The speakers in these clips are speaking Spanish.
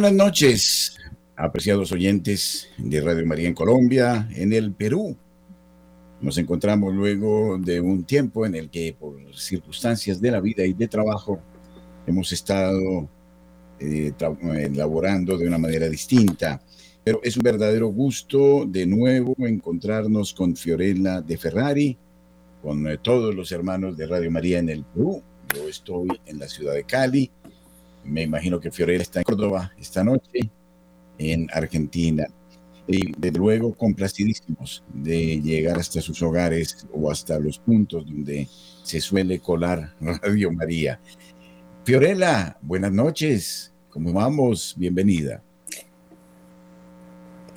buenas noches, apreciados oyentes de Radio María en Colombia, en el Perú. Nos encontramos luego de un tiempo en el que por circunstancias de la vida y de trabajo hemos estado eh, elaborando de una manera distinta. Pero es un verdadero gusto de nuevo encontrarnos con Fiorella de Ferrari, con eh, todos los hermanos de Radio María en el Perú. Yo estoy en la ciudad de Cali. Me imagino que Fiorella está en Córdoba esta noche, en Argentina. Y desde luego complacidísimos de llegar hasta sus hogares o hasta los puntos donde se suele colar Radio María. Fiorella, buenas noches. ¿Cómo vamos? Bienvenida.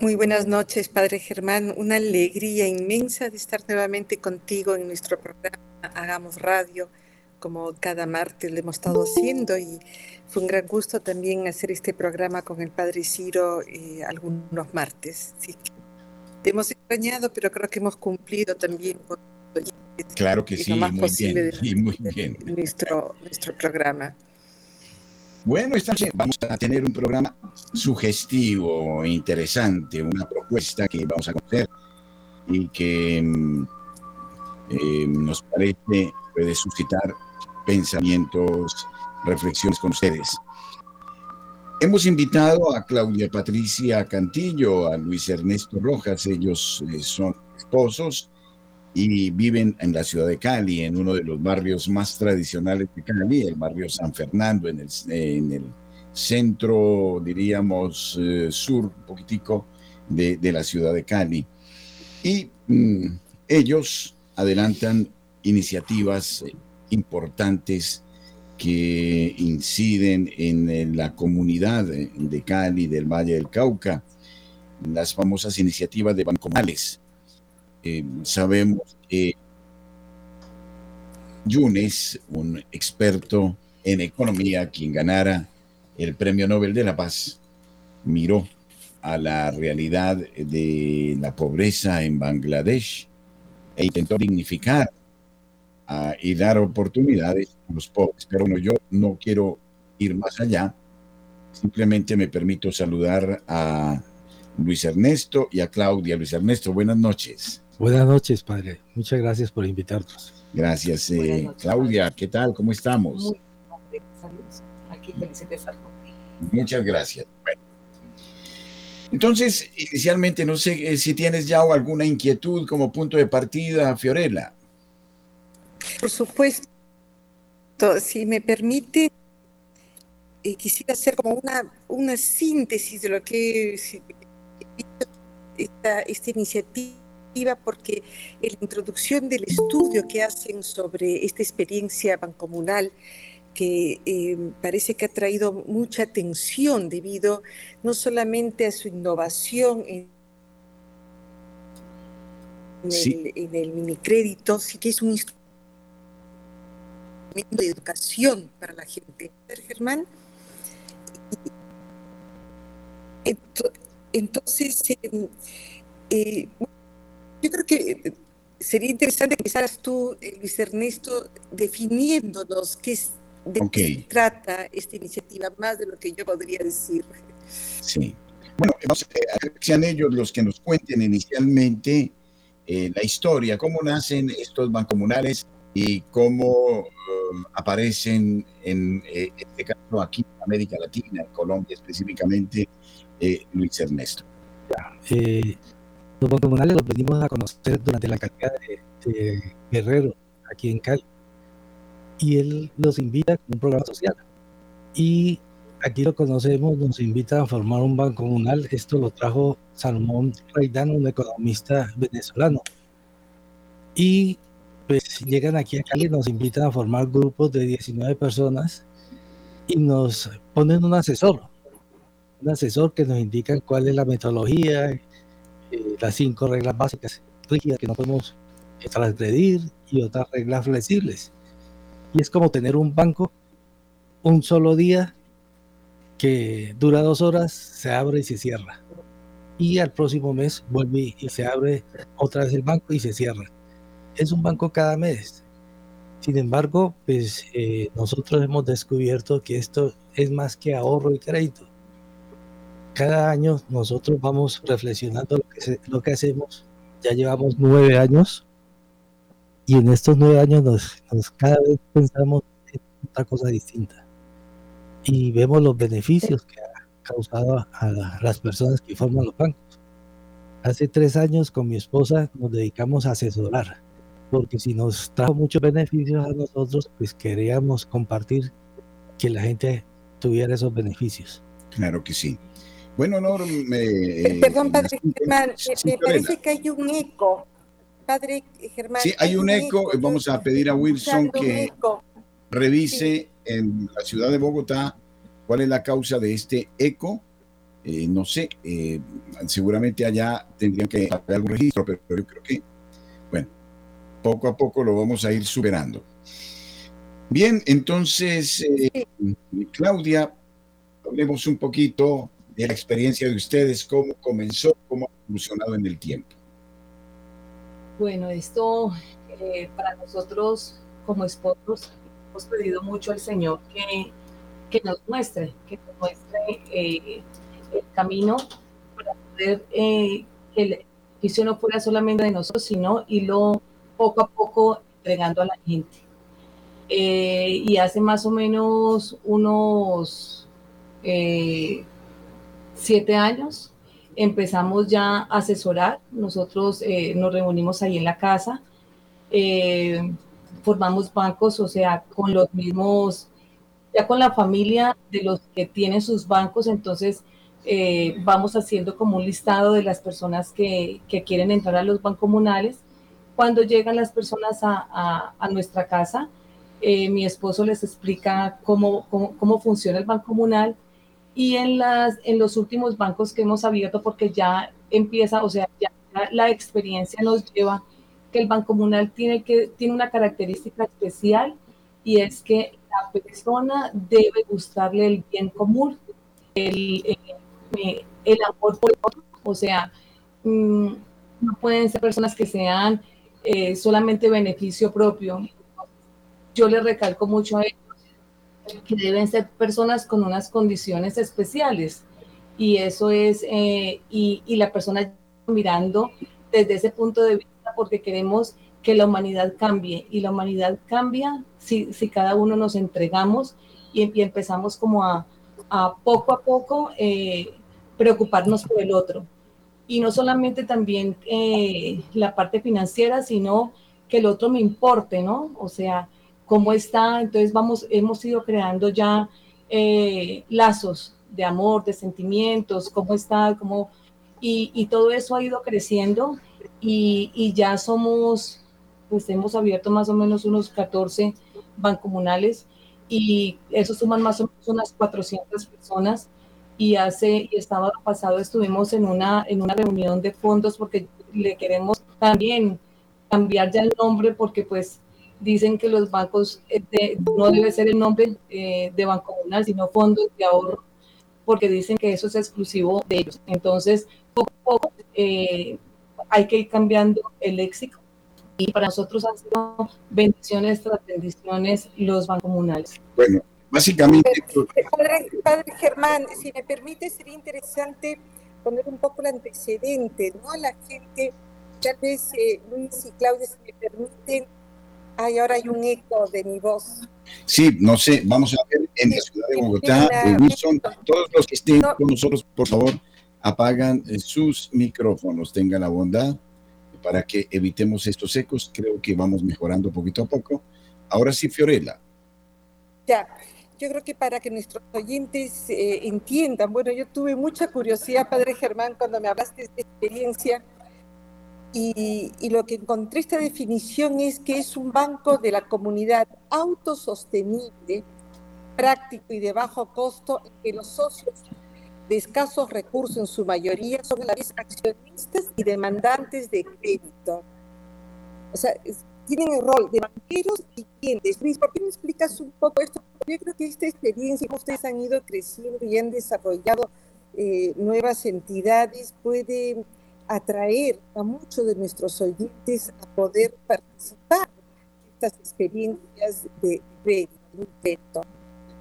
Muy buenas noches, Padre Germán. Una alegría inmensa de estar nuevamente contigo en nuestro programa Hagamos Radio, como cada martes lo hemos estado haciendo y fue un gran gusto también hacer este programa con el Padre Ciro eh, algunos martes. te hemos extrañado, pero creo que hemos cumplido también con Claro que sí, muy bien, sí, muy bien. Nuestro, nuestro programa. Bueno, esta noche vamos a tener un programa sugestivo, interesante, una propuesta que vamos a conocer y que mm, eh, nos parece puede suscitar pensamientos, reflexiones con ustedes. Hemos invitado a Claudia Patricia Cantillo, a Luis Ernesto Rojas, ellos eh, son esposos y viven en la ciudad de Cali, en uno de los barrios más tradicionales de Cali, el barrio San Fernando, en el, en el centro, diríamos, eh, sur, un poquitico de, de, la ciudad de Cali. Y mm, ellos adelantan iniciativas eh, importantes que inciden en la comunidad de Cali, del Valle del Cauca, las famosas iniciativas de Bancomales, eh, sabemos que Yunes, un experto en economía, quien ganara el Premio Nobel de la Paz, miró a la realidad de la pobreza en Bangladesh e intentó dignificar ah, y dar oportunidades a los pobres. Pero bueno, yo no quiero ir más allá. Simplemente me permito saludar a Luis Ernesto y a Claudia. Luis Ernesto, buenas noches. Buenas noches, padre. Muchas gracias por invitarnos. Gracias, eh, Claudia. ¿Qué tal? ¿Cómo estamos? Muchas gracias. Entonces, inicialmente, no sé eh, si tienes ya alguna inquietud como punto de partida, Fiorella. Por supuesto. Si me permite, eh, quisiera hacer como una, una síntesis de lo que es esta, esta iniciativa porque en la introducción del estudio que hacen sobre esta experiencia bancomunal, que eh, parece que ha traído mucha atención debido no solamente a su innovación en, el, minicrédito, sino que es un instrumento de educación para la gente. Germán. Entonces, eh, eh, yo creo que eh, sería interesante que empezaras tú, Luis Ernesto, definiéndonos qué es, de qué se trata esta iniciativa, más de lo que yo podría decir. Sí. Bueno, sean ellos los que nos cuenten inicialmente la historia, cómo nacen estos bancomunales y cómo aparecen en este caso aquí en América Latina, en Colombia específicamente, Luis Ernesto. Los comunales los venimos a conocer durante la carrera de, Guerrero, aquí en Cali. Y él nos invita a un programa social. Y aquí lo conocemos, nos invita a formar un banco comunal. Esto lo trajo Salmón Reidano, un economista venezolano. Y pues llegan aquí a Cali, nos invitan a formar grupos de 19 personas y nos ponen un asesor, un asesor que nos indica cuál es la metodología, eh, las cinco reglas básicas rígidas que no podemos transgredir y otras reglas flexibles. Y es como tener un banco un solo día que dura dos horas, se abre y se cierra. Y al próximo mes vuelve y se abre otra vez el banco y se cierra. Es un banco cada mes. Sin embargo, pues eh, nosotros hemos descubierto que esto es más que ahorro y crédito. cada año nosotros vamos reflexionando lo que, lo que hacemos. Ya llevamos nueve años y en estos nueve años nos, cada vez pensamos en otra cosa distinta y vemos los beneficios que ha causado a, las personas que forman los bancos. Hace tres años con mi esposa nos dedicamos a asesorar, porque si nos trajo muchos beneficios a nosotros, pues queríamos compartir que la gente tuviera esos beneficios. Claro que sí. Bueno, Norm, me... Perdón, padre Germán, me parece que hay un eco. Padre Germán. Sí, hay, un, eco. Vamos a pedir a Wilson que revise en la ciudad de Bogotá cuál es la causa de este eco. Eh, no sé, eh, seguramente allá tendrían que hacer algún registro, pero yo creo que, poco a poco lo vamos a ir superando. Bien, entonces, eh, Claudia, hablemos un poquito de la experiencia de ustedes, cómo comenzó, cómo ha evolucionado en el tiempo. Bueno, esto eh, para nosotros como esposos hemos pedido mucho al Señor que, que nos muestre, que nos muestre eh, el camino para poder eh, que el edificio no fuera solamente de nosotros, sino irlo poco a poco entregando a la gente. y hace más o menos unos siete años empezamos ya a asesorar. Nosotros eh, nos reunimos ahí en la casa, eh, formamos bancos, o sea, con los mismos, ya con la familia de los que tienen sus bancos, entonces eh, vamos haciendo como un listado de las personas que, quieren entrar a los bancos comunales. Cuando llegan las personas a, a, a nuestra casa, mi esposo les explica cómo, cómo, cómo funciona el banco comunal y en, las, en los últimos bancos que hemos abierto, porque ya empieza, o sea, ya la experiencia nos lleva que el banco comunal tiene, que, tiene una característica especial y es que la persona debe gustarle el bien común, el, el, amor por el otro, o sea, mm, no pueden ser personas que sean eh, solamente beneficio propio. Yo le recalco mucho a ellos que deben ser personas con unas condiciones especiales. Y eso es, eh, y, y, la persona mirando desde ese punto de vista porque queremos que la humanidad cambie. Y la humanidad cambia si, si cada uno nos entregamos y, empezamos como a, a, poco a poco eh, preocuparnos por el otro. Y no solamente también eh, la parte financiera, sino que el otro me importe, ¿no? O sea, cómo está. Entonces vamos, hemos ido creando ya eh, lazos de amor, de sentimientos, cómo está, cómo... Y, y todo eso ha ido creciendo y, y, ya somos, pues hemos abierto más o menos unos 14 bancomunales y eso suman más o menos unas 400 personas y hace y estaba pasado estuvimos en una en una reunión de fondos porque le queremos también cambiar ya el nombre porque pues dicen que los bancos eh, no debe ser el nombre eh, de Banco Comunal, sino fondos de ahorro, porque dicen que eso es exclusivo de ellos. Entonces, poco a poco eh, hay que ir cambiando el léxico y para nosotros han sido bendiciones tras bendiciones los bancos comunales. Bueno, básicamente... Padre, padre Germán, si me permite, sería interesante poner un poco el antecedente, ¿no? A la gente, tal vez Luis y Claudia, si me permiten, Ay, ahora hay un eco de mi voz. Sí, no sé, vamos a ver en la ciudad de Bogotá, Wilson, todos los que estén con nosotros, por favor, apagan eh, sus micrófonos, tengan la bondad para que evitemos estos ecos. Creo que vamos mejorando poquito a poco. Ahora sí, Fiorella. Ya, yo creo que para que nuestros oyentes eh, entiendan, bueno, yo tuve mucha curiosidad, Padre Germán, cuando me hablaste de esta experiencia y, lo que encontré esta definición es que es un banco de la comunidad autosostenible, práctico y de bajo costo, en que los socios de escasos recursos en su mayoría son a la vez accionistas y demandantes de crédito. O sea, tienen el rol de banqueros y clientes. Luis, ¿por qué me explicas un poco esto? Yo creo que esta experiencia, como ustedes han ido creciendo y han desarrollado eh, nuevas entidades, puede atraer a muchos de nuestros oyentes a poder participar en estas experiencias de crédito.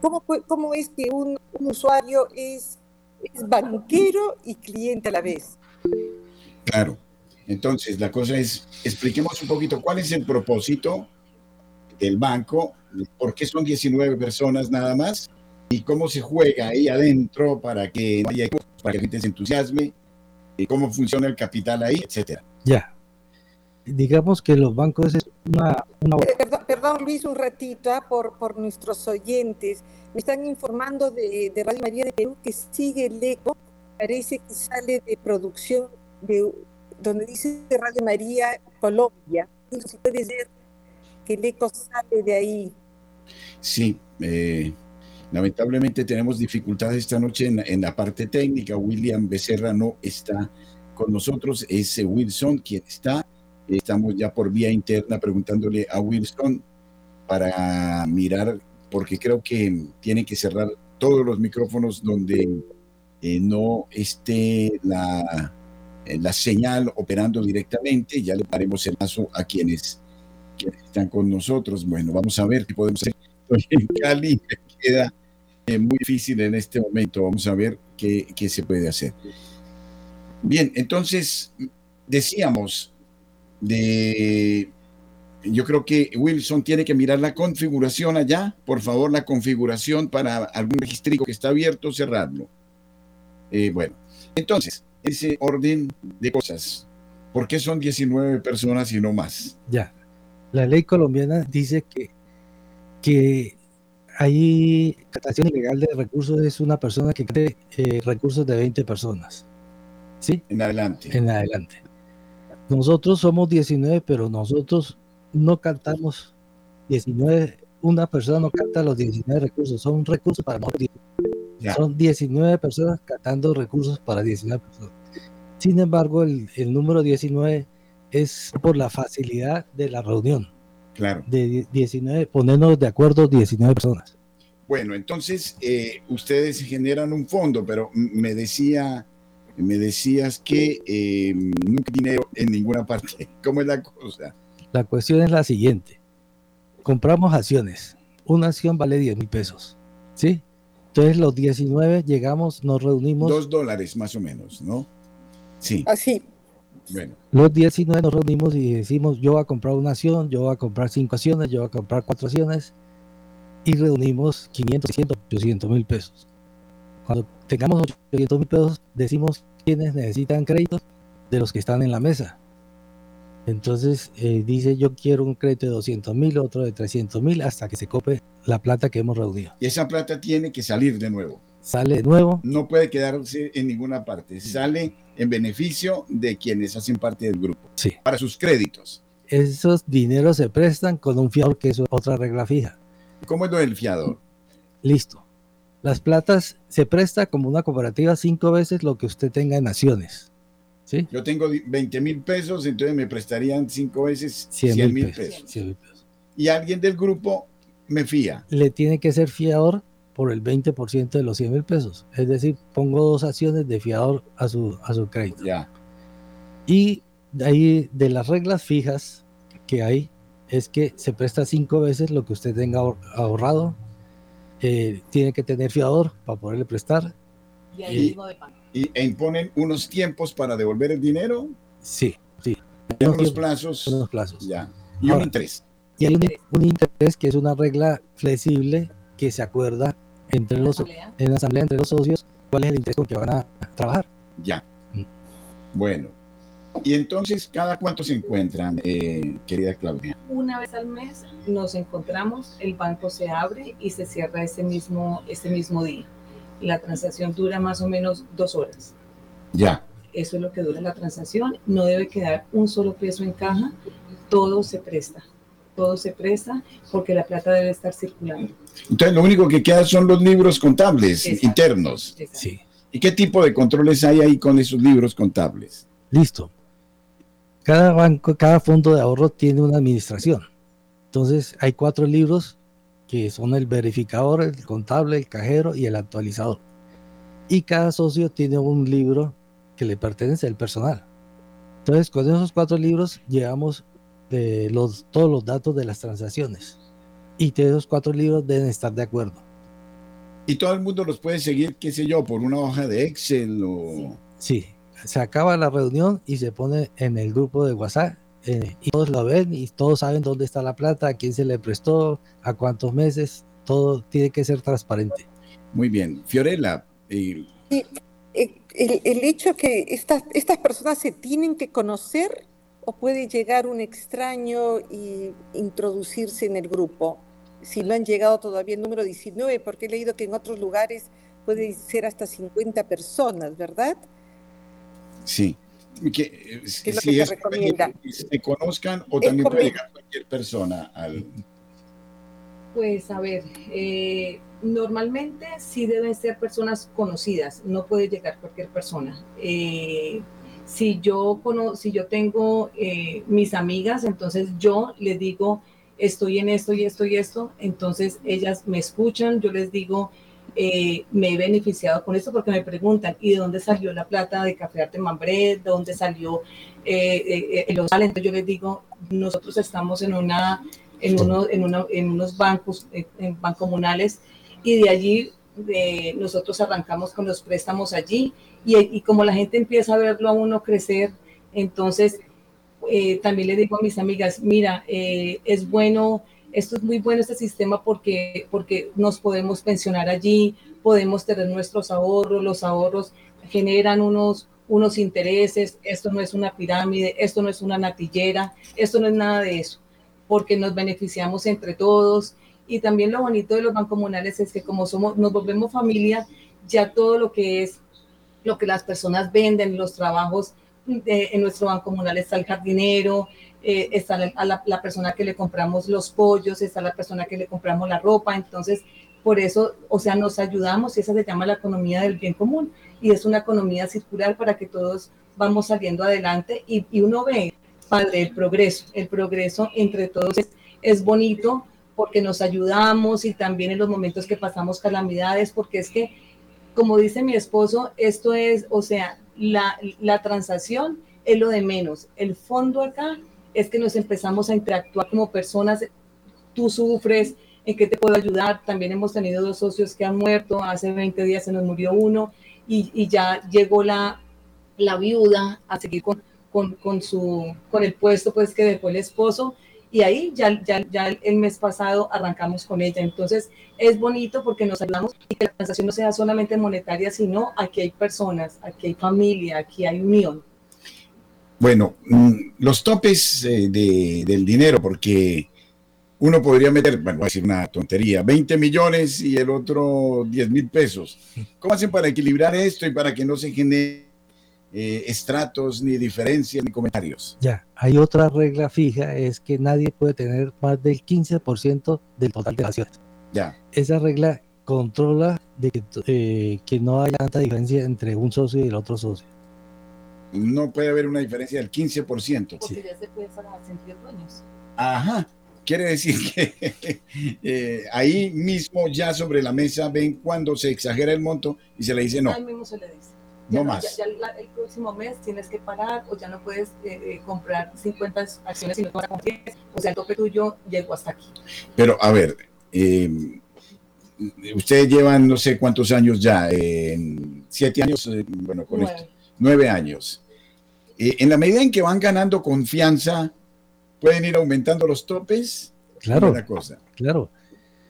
¿Cómo, ¿Cómo es que un, usuario es es banquero y cliente a la vez. Claro. Entonces, la cosa es, expliquemos un poquito cuál es el propósito del banco, por qué son 19 personas nada más y cómo se juega ahí adentro para que no haya para que la gente se entusiasme, y cómo funciona el capital ahí, etcétera. Ya. Digamos que los bancos es una... una... Eh, perdón, perdón, Luis, un ratito ah, por, por nuestros oyentes. Me están informando de, de Radio María de Perú que sigue el eco. Parece que sale de producción de donde dice Radio María Colombia. Si puede ser que el eco sale de ahí. Sí, eh, lamentablemente tenemos dificultades esta noche en, en, la parte técnica. William Becerra no está con nosotros, es Wilson quien está. Estamos ya por vía interna preguntándole a Wilson para mirar, porque creo que tiene que cerrar todos los micrófonos donde eh, no esté la, la señal operando directamente. Ya le daremos el paso a quienes, están con nosotros. Bueno, vamos a ver qué podemos hacer. En Cali queda eh, muy difícil en este momento. Vamos a ver qué, qué se puede hacer. Bien, entonces decíamos de yo creo que Wilson tiene que mirar la configuración allá. Por favor, la configuración para algún registro que está abierto, cerrarlo. Eh, bueno, entonces, ese orden de cosas. ¿Por qué son 19 personas y no más? Ya. La ley colombiana dice que, que hay captación ilegal de recursos es una persona que cree eh, recursos de 20 personas. ¿Sí? En adelante. En adelante. Nosotros somos 19, pero nosotros no cantamos 19, una persona no canta los 19 recursos, son recursos para nosotros. Son 19 personas cantando recursos para 19 personas. Sin embargo, el, el, número 19 es por la facilidad de la reunión. Claro. De 19, ponernos de acuerdo 19 personas. Bueno, entonces eh, ustedes generan un fondo, pero me decía, me decías que eh, no hay dinero en ninguna parte. ¿Cómo es la cosa? La cuestión es la siguiente. Compramos acciones. Una acción vale 10 mil pesos. ¿Sí? Entonces los 19 llegamos, nos reunimos. Dos dólares más o menos, ¿no? Sí. Así. Bueno. Los 19 nos reunimos y decimos, yo voy a comprar una acción, yo voy a comprar cinco acciones, yo voy a comprar cuatro acciones. Y reunimos 500, 600, 800 mil pesos. Cuando tengamos 800 mil pesos, decimos quiénes necesitan créditos de los que están en la mesa. Entonces eh, dice yo quiero un crédito de 200 mil, otro de 300 mil, hasta que se cope la plata que hemos reunido. Y esa plata tiene que salir de nuevo. Sale de nuevo. No puede quedarse en ninguna parte. Sale en beneficio de quienes hacen parte del grupo. Sí. Para sus créditos. Esos dineros se prestan con un fiador, que es otra regla fija. ¿Cómo es lo del fiador? Listo. Las platas se presta como una cooperativa cinco veces lo que usted tenga en acciones. ¿Sí? Yo tengo 20 mil pesos, entonces me prestarían cinco veces 100 mil pesos. 100 pesos. Y alguien del grupo me fía. Le tiene que ser fiador por el 20% de los 100 mil pesos. Es decir, pongo dos acciones de fiador a su, a su crédito. Ya. Y de ahí, de las reglas fijas que hay, es que se presta cinco veces lo que usted tenga ahorrado. Eh, tiene que tener fiador para poderle prestar. Y, ahí y, y, e imponen unos tiempos para devolver el dinero. Sí, sí. Unos, unos plazos. Unos plazos. Ya. Y Ahora, un interés. Y hay un, un, interés que es una regla flexible que se acuerda entre los, en la asamblea entre los socios cuál es el interés con que van a trabajar. Ya. Mm. Bueno. Y entonces, ¿cada cuánto se encuentran, eh, querida Claudia? Una vez al mes nos encontramos, el banco se abre y se cierra ese mismo, ese mismo día. La transacción dura más o menos dos horas. Ya. Eso es lo que dura la transacción. No debe quedar un solo peso en caja. Todo se presta. Todo se presta porque la plata debe estar circulando. Entonces, lo único que queda son los libros contables Exacto. internos. Exacto. Sí. ¿Y qué tipo de controles hay ahí con esos libros contables? Listo. Cada banco, cada fondo de ahorro tiene una administración. Entonces, hay cuatro libros que son el verificador, el contable, el cajero y el actualizador. Y cada socio tiene un libro que le pertenece al personal. Entonces, con esos cuatro libros llevamos eh, los, todos los datos de las transacciones. Y de esos cuatro libros deben estar de acuerdo. Y todo el mundo los puede seguir, qué sé yo, por una hoja de Excel o... Sí, se acaba la reunión y se pone en el grupo de WhatsApp eh, y todos lo ven y todos saben dónde está la plata, a quién se le prestó, a cuántos meses, todo tiene que ser transparente. Muy bien. Fiorella. Eh, el, el, hecho que estas, estas personas se tienen que conocer o puede llegar un extraño y introducirse en el grupo. Si no han llegado todavía el número 19, porque he leído que en otros lugares puede ser hasta 50 personas, ¿verdad? Sí. Que, eh, ¿Qué es lo que se recomienda? Que se conozcan o también puede llegar cualquier persona al... Pues a ver, eh, normalmente sí deben ser personas conocidas, no puede llegar cualquier persona. Eh, si yo, si yo tengo eh, mis amigas, entonces yo les digo, estoy en esto y esto y esto, entonces ellas me escuchan, yo les digo, eh, me he beneficiado con esto porque me preguntan, ¿y de dónde salió la plata de Café Arte Mambré? ¿De dónde salió eh, el Entonces yo les digo, nosotros estamos en, una, en, uno, en, en unos bancos, en, comunales y de allí nosotros arrancamos con los préstamos allí y, como la gente empieza a verlo a uno crecer, entonces eh, también le digo a mis amigas, mira, eh, es bueno, esto es muy bueno este sistema porque, porque nos podemos pensionar allí, podemos tener nuestros ahorros, los ahorros generan unos, unos intereses, esto no es una pirámide, esto no es una natillera, esto no es nada de eso, porque nos beneficiamos entre todos. Y también lo bonito de los bancomunales es que como somos, nos volvemos familia, ya todo lo que es lo que las personas venden, los trabajos en nuestro banco comunal está el jardinero, eh, está la, persona que le compramos los pollos, está la persona que le compramos la ropa, entonces por eso, o sea, nos ayudamos y esa se llama la economía del bien común y es una economía circular para que todos vamos saliendo adelante y, y uno ve, padre, el progreso, el progreso entre todos es, bonito porque nos ayudamos y también en los momentos que pasamos calamidades, porque es que como dice mi esposo, esto es, o sea, la transacción es lo de menos. El fondo acá es que nos empezamos a interactuar como personas. Tú sufres, ¿en qué te puedo ayudar? También hemos tenido dos socios que han muerto. Hace 20 días se nos murió uno y, y ya llegó la, la viuda a seguir con, con, con, su, con el puesto pues que dejó el esposo y ahí ya, ya, ya el mes pasado arrancamos con ella. Entonces es bonito porque nos ayudamos y que la transacción no sea solamente monetaria, sino aquí hay personas, aquí hay familia, aquí hay unión. Bueno, mm, los topes eh, de, del dinero, porque uno podría meter, bueno, voy a decir una tontería, 20 millones y el otro 10 mil pesos. ¿Cómo hacen para equilibrar esto y para que no se genere eh, estratos, ni diferencias, ni comentarios. Ya, hay otra regla fija, es que nadie puede tener más del 15% del total de acciones. Ya. Esa regla controla de que, eh, que no haya tanta diferencia entre un socio y el otro socio. No puede haber una diferencia del 15%. Porque ya se puede sentir dueños. Ajá. Quiere decir que eh, ahí mismo ya sobre la mesa ven cuando se exagera el monto y se le dice no. Ahí mismo se le dice no más. Ya, el próximo mes tienes que parar o ya no puedes eh, eh, comprar 50 acciones sino O sea, el tope tuyo llegó hasta aquí. Pero a ver, em, ustedes llevan no sé cuántos años ya, siete años, eh, bueno, con nueve. esto, nueve años. en la medida en que van ganando confianza, pueden ir aumentando los topes. Claro, cosa. claro.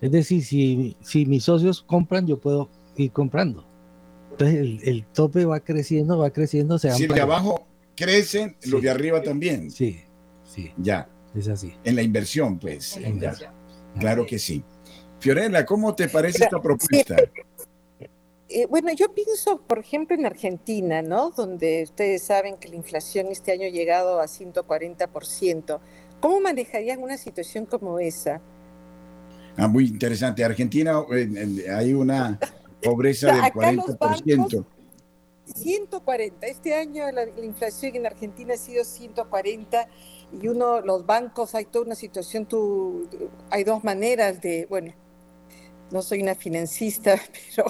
Es decir, si, si mis socios compran, yo puedo ir comprando. Entonces el, tope va creciendo, va creciendo. Se si el de abajo crecen, los de arriba también. Sí, sí. Ya. Es así. En la inversión, pues. Claro que sí. Fiorella, ¿cómo te parece esta propuesta? Eh, bueno, yo pienso, por ejemplo, en Argentina, ¿no? Donde ustedes saben que la inflación este año ha llegado a 140%. ¿Cómo manejarían una situación como esa? Ah, muy interesante. Argentina, hay una Pobreza del 40%. 140. Este año la, inflación en Argentina ha sido 140 y uno, los bancos, hay toda una situación, tú, hay dos maneras de, bueno, no soy una financista, pero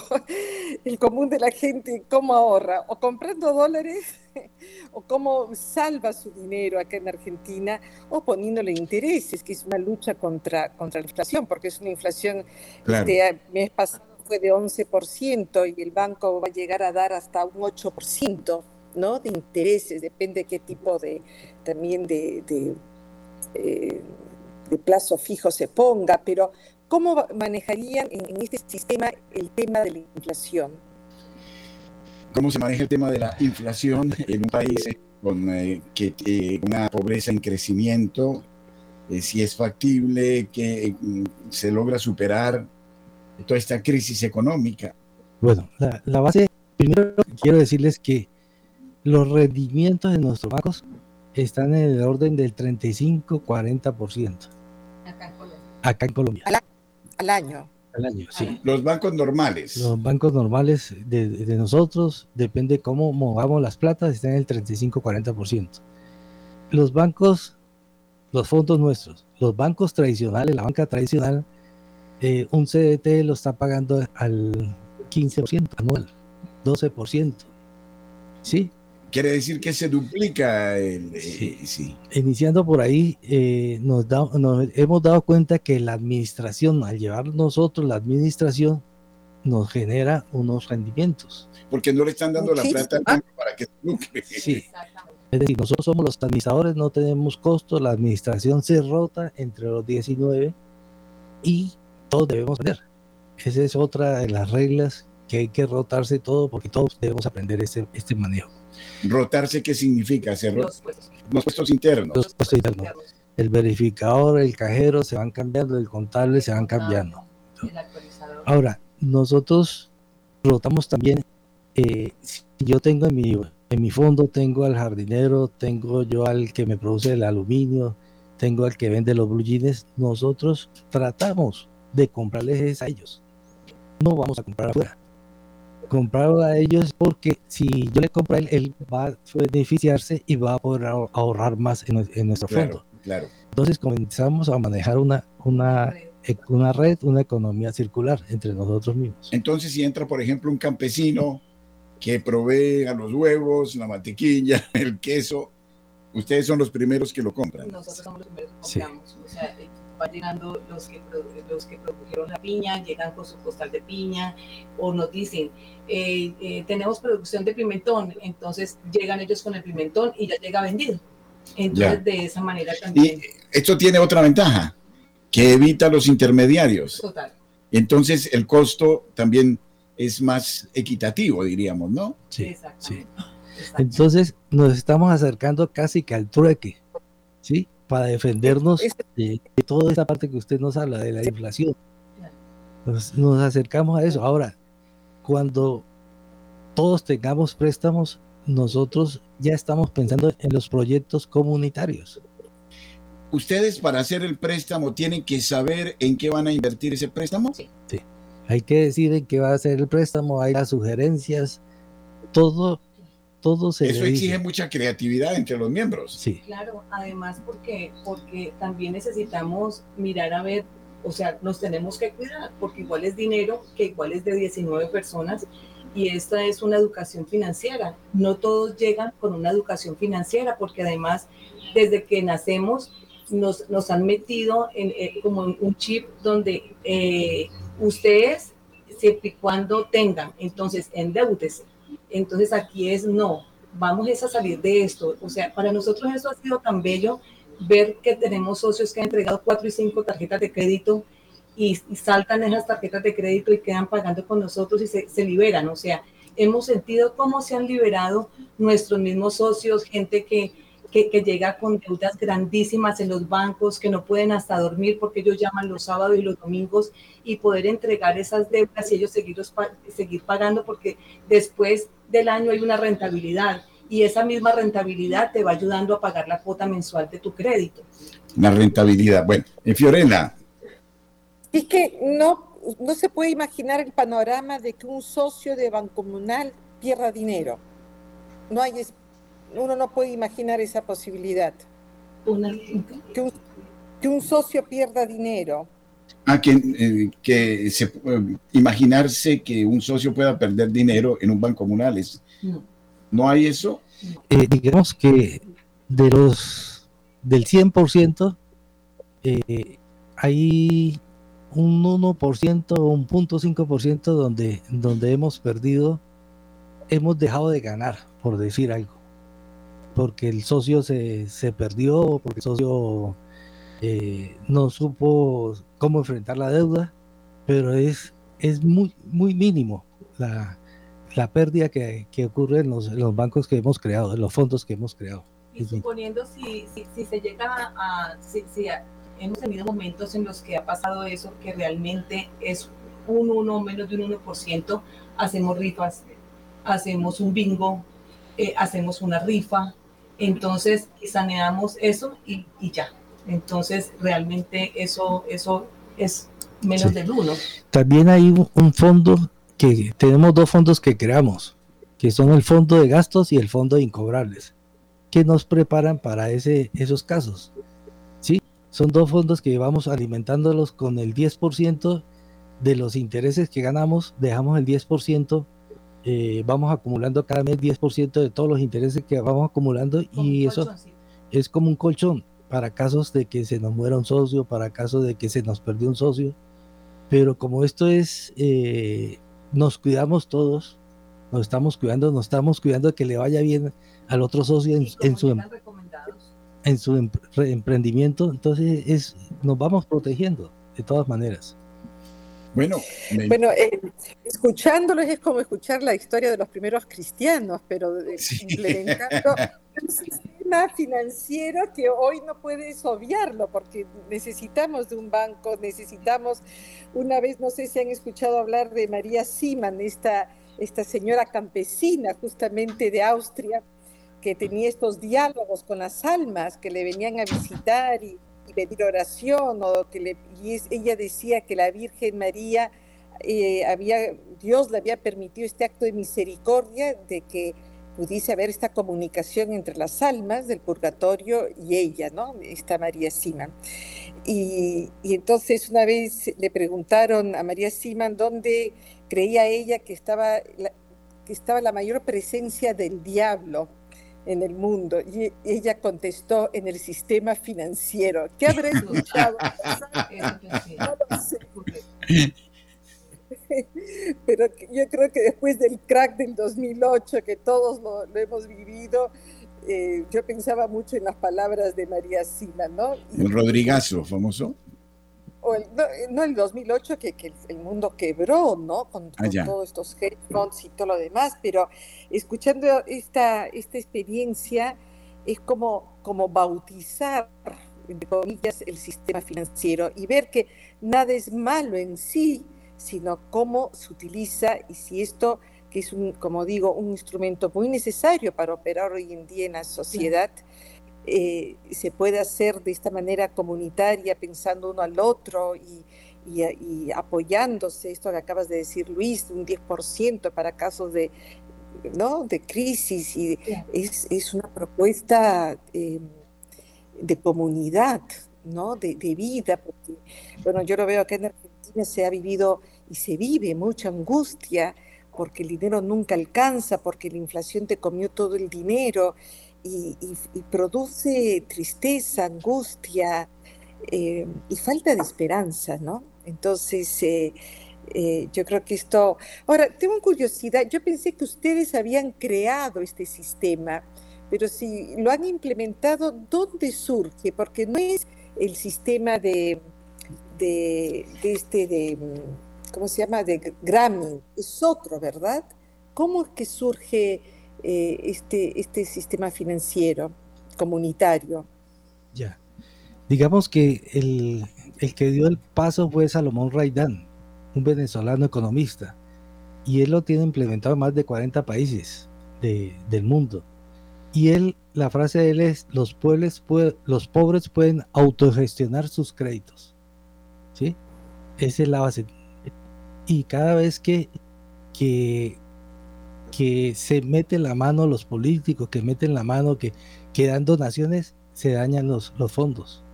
el común de la gente, ¿cómo ahorra? O comprando dólares, o cómo salva su dinero acá en Argentina, o poniéndole intereses, que es una lucha contra, contra la inflación, porque es una inflación, claro. este mes pasado fue de 11% y el banco va a llegar a dar hasta un 8%, ¿no? De intereses, depende qué tipo de, también de, de, eh, de plazo fijo se ponga, pero ¿cómo manejarían en, este sistema el tema de la inflación? ¿Cómo se maneja el tema de la inflación en un país con eh, que, eh, una pobreza en crecimiento? si es factible que mm, se logra superar toda esta crisis económica. Bueno, la, la base, primero quiero decirles que los rendimientos de nuestros bancos están en el orden del 35-40%. Acá en Colombia. Acá en Colombia. Al, año. Al año, sí. Los bancos normales. Los bancos normales de, de nosotros, depende cómo movamos las platas, están en el 35-40%. Los bancos, los fondos nuestros, los bancos tradicionales, la banca tradicional, eh, un CDT lo está pagando al 15% anual, 12%. ¿Sí? Quiere decir que se duplica el... Eh, sí. Iniciando por ahí, eh, nos, nos hemos dado cuenta que la administración, al llevar nosotros la administración, nos genera unos rendimientos. Porque no le están dando la plata al banco para que lucre. Sí. Es decir, nosotros somos los administradores, no tenemos costos, la administración se rota entre los 19 y todos debemos aprender. Esa es otra de las reglas que hay que rotarse todo porque todos debemos aprender este, este manejo. ¿Rotarse qué significa? Hacer los, puestos. internos. Los puestos internos. El verificador, el cajero se van cambiando, el contable se van cambiando. Ahora, nosotros rotamos también, eh, si yo tengo en mi, en mi fondo, tengo al jardinero, tengo yo al que me produce el aluminio, tengo al que vende los blue jeans, nosotros tratamos de comprarles a ellos. No vamos a comprar afuera. Comprar a ellos porque si yo le compro a él, él va a beneficiarse y va a poder ahorrar más en, nuestro fondo. Claro. Entonces comenzamos a manejar una, una, una red, una economía circular entre nosotros mismos. Entonces, si entra, por ejemplo, un campesino que provee a los huevos, la mantequilla, el queso, ustedes son los primeros que lo compran. Nosotros somos los primeros que compramos. O sea, van llegando los que, los que produjeron la piña, llegan con su postal de piña, o nos dicen, eh, eh, tenemos producción de pimentón, entonces llegan ellos con el pimentón y ya llega vendido. Entonces, de esa manera también. Y esto tiene otra ventaja, que evita los intermediarios. Total. Entonces, el costo también es más equitativo, diríamos, ¿no? Sí, sí. Entonces, nos estamos acercando casi que al trueque, ¿sí? Para defendernos de, toda esa parte que usted nos habla, de la inflación. Nos, acercamos a eso. Ahora, cuando todos tengamos préstamos, nosotros ya estamos pensando en los proyectos comunitarios. ¿Ustedes para hacer el préstamo tienen que saber en qué van a invertir ese préstamo? Sí. sí. Hay que decir en qué va a ser el préstamo, hay las sugerencias, todo todo se Eso exige mucha creatividad entre los miembros. Sí. Claro, además porque, porque también necesitamos mirar a ver, o sea, nos tenemos que cuidar, porque igual es dinero que igual es de 19 personas y esta es una educación financiera. No todos llegan con una educación financiera, porque además desde que nacemos nos, nos han metido en, eh, como un chip donde eh, ustedes, siempre y cuando tengan, entonces endeúdese entonces aquí es no, vamos a salir de esto. O sea, para nosotros eso ha sido tan bello ver que tenemos socios que han entregado cuatro y cinco tarjetas de crédito y, saltan esas tarjetas de crédito y quedan pagando con nosotros y se, se liberan. O sea, hemos sentido cómo se han liberado nuestros mismos socios, gente que que, llega con deudas grandísimas en los bancos, que no pueden hasta dormir porque ellos llaman los sábados y los domingos y poder entregar esas deudas y ellos seguir, seguir pagando porque después del año hay una rentabilidad y esa misma rentabilidad te va ayudando a pagar la cuota mensual de tu crédito. La rentabilidad. Bueno, en Fiorella. Es que no, no se puede imaginar el panorama de que un socio de Bancomunal pierda dinero. No hay uno no puede imaginar esa posibilidad. que, un, socio pierda dinero. Que, eh, que se, eh, imaginarse que un socio pueda perder dinero en un banco comunal. Es, no. hay eso? Eh, digamos que de los del 100%, hay un 1% o un 0.5% donde, donde hemos perdido, hemos dejado de ganar, por decir algo. Porque el socio se, se perdió, porque el socio eh, no supo cómo enfrentar la deuda, pero es, es muy, muy mínimo la, la pérdida que, que ocurre en los, los, bancos que hemos creado, en los fondos que hemos creado. Y suponiendo si, si, si se llega a, si, si hemos tenido momentos en los que ha pasado eso, que realmente es un 1 menos de un 1%, hacemos rifas, hacemos un bingo, eh, hacemos una rifa, entonces saneamos eso y, y, ya. Entonces realmente eso, eso es menos sí. del 1. También hay un, fondo que tenemos dos fondos que creamos, que son el fondo de gastos y el fondo de incobrables, que nos preparan para ese, esos casos. ¿sí? Son dos fondos que vamos alimentándolos con el 10% de los intereses que ganamos, dejamos el 10%, eh, vamos acumulando cada mes 10% de todos los intereses que vamos acumulando y eso es como un colchón para casos de que se nos muera un socio, para casos de que se nos perdió un socio. Pero como esto es eh, nos cuidamos todos, nos estamos cuidando, nos estamos cuidando de que le vaya bien al otro socio en, en su, en su emprendimiento, entonces es, nos vamos protegiendo de todas maneras. Bueno, me... bueno eh, escuchándolos es como escuchar la historia de los primeros cristianos, pero sí. implementando un sistema financiero que hoy no puedes obviarlo, porque necesitamos de un banco, necesitamos, una vez, no sé si han escuchado hablar de María Siman, esta, esta señora campesina justamente de Austria, que tenía estos diálogos con las almas que le venían a visitar y y pedir oración, o que y ella decía que la Virgen María eh, había, Dios le había permitido este acto de misericordia de que pudiese haber esta comunicación entre las almas del purgatorio y ella, ¿no? Esta María Siman. Y, entonces una vez le preguntaron a María Siman dónde creía ella que estaba que estaba la mayor presencia del diablo en el mundo. Y ella contestó en el sistema financiero. ¿Qué habrá escuchado? no lo sé. Pero yo creo que después del crack del 2008, que todos lo, lo hemos vivido, eh, yo pensaba mucho en las palabras de María Sima, ¿no? El Rodrigazo, famoso. O el, no, no, el 2008, que, que, el mundo quebró, ¿no? Con, con ah, todos estos hedge funds y todo lo demás, pero escuchando esta, esta experiencia es como, como bautizar, entre comillas, el sistema financiero y ver que nada es malo en sí, sino cómo se utiliza y si esto, que es, un, como digo, un instrumento muy necesario para operar hoy en día en la sociedad, sí eh, se puede hacer de esta manera comunitaria, pensando uno al otro y, y, y, apoyándose, esto que acabas de decir Luis, un 10% para casos de, ¿no? de crisis, y es, es una propuesta eh, de comunidad, ¿no? De, de, vida, porque, bueno, yo lo veo acá en Argentina, se ha vivido y se vive mucha angustia, porque el dinero nunca alcanza, porque la inflación te comió todo el dinero, y, produce tristeza, angustia eh, y falta de esperanza, ¿no? Entonces, eh, eh, yo creo que esto... Ahora, tengo curiosidad, yo pensé que ustedes habían creado este sistema, pero si lo han implementado, ¿dónde surge? Porque no es el sistema de, de, de este, de, ¿cómo se llama? De Grammy, es otro, ¿verdad? ¿Cómo es que surge eh, este, este sistema financiero comunitario. Ya. Digamos que el, el, que dio el paso fue Salomón Raidán, un venezolano economista, y él lo tiene implementado en más de 40 países de, del mundo. Y él, la frase de él es, los, pueblos los pobres pueden autogestionar sus créditos. ¿Sí? Esa es la base. Y cada vez que, que que se meten la mano los políticos, que meten la mano, que, que dan donaciones, se dañan los, los fondos,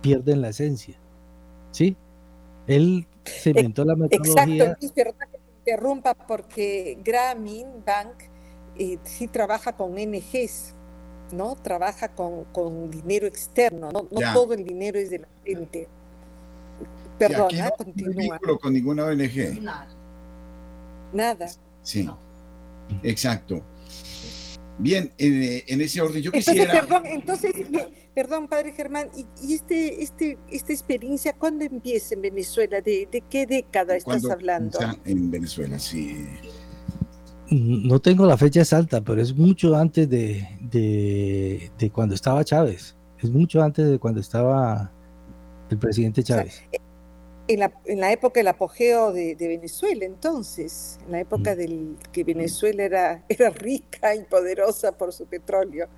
pierden la esencia. ¿Sí? Él se inventó la metodología. Exacto, perdón que interrumpa porque Grameen Bank eh, sí trabaja con NGs, ¿no? Trabaja con, con dinero externo, no, no todo el dinero es de la gente. Perdona, continúa. No con ninguna ONG. Nada. Nada. Sí, exacto. Bien, en, ese orden yo quisiera... perdón, entonces, perdón, padre Germán, ¿y, este, este, esta experiencia cuándo empieza en Venezuela? ¿De, qué década estás hablando? En Venezuela, sí. No tengo la fecha exacta, pero es mucho antes de, de, cuando estaba Chávez. Es mucho antes de cuando estaba el presidente Chávez en la, en la época del apogeo de, Venezuela, entonces, en la época mm. del que Venezuela era, era rica y poderosa por su petróleo.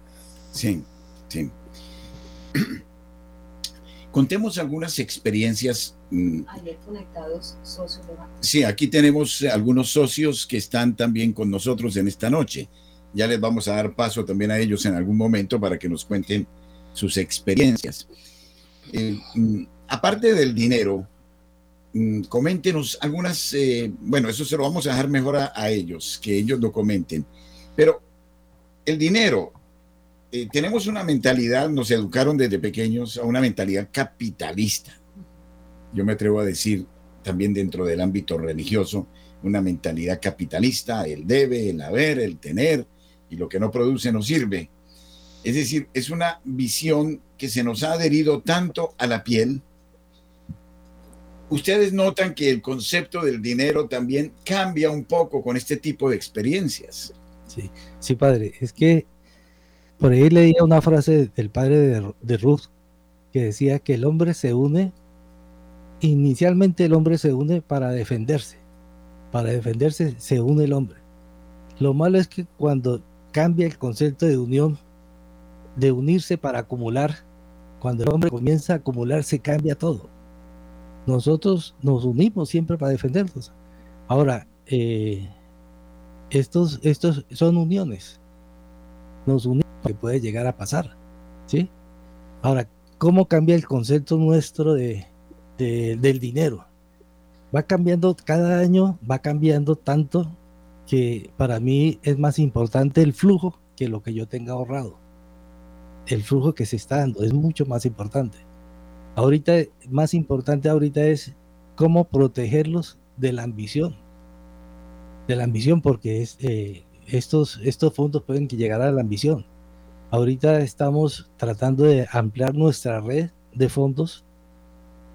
Sí, sí. Contemos algunas experiencias. Mm. conectados socios de Sí, aquí tenemos algunos socios que están también con nosotros en esta noche. Ya les vamos a dar paso también a ellos en algún momento para que nos cuenten sus experiencias. Eh, mm, aparte del dinero, Mm, coméntenos algunas, eh, bueno, eso se lo vamos a dejar mejor a, ellos, que ellos lo comenten. Pero el dinero, eh, tenemos una mentalidad, nos educaron desde pequeños a una mentalidad capitalista. Yo me atrevo a decir también dentro del ámbito religioso, una mentalidad capitalista, el debe, el haber, el tener, y lo que no produce no sirve. Es decir, es una visión que se nos ha adherido tanto a la piel, ustedes notan que el concepto del dinero también cambia un poco con este tipo de experiencias. Sí, sí, padre. Es que por ahí leía una frase del padre de, Ruth que decía que el hombre se une, inicialmente el hombre se une para defenderse. Para defenderse se une el hombre. Lo malo es que cuando cambia el concepto de unión, de unirse para acumular, cuando el hombre comienza a acumular se cambia todo nosotros nos unimos siempre para defendernos. Ahora, eh, estos, estos son uniones. Nos unimos que puede llegar a pasar. ¿sí? Ahora, ¿cómo cambia el concepto nuestro de, del dinero? Va cambiando cada año, va cambiando tanto que para mí es más importante el flujo que lo que yo tenga ahorrado. El flujo que se está dando es mucho más importante. Ahorita, más importante ahorita es cómo protegerlos de la ambición. De la ambición, porque eh, estos, estos fondos pueden llegar a la ambición. Ahorita estamos tratando de ampliar nuestra red de fondos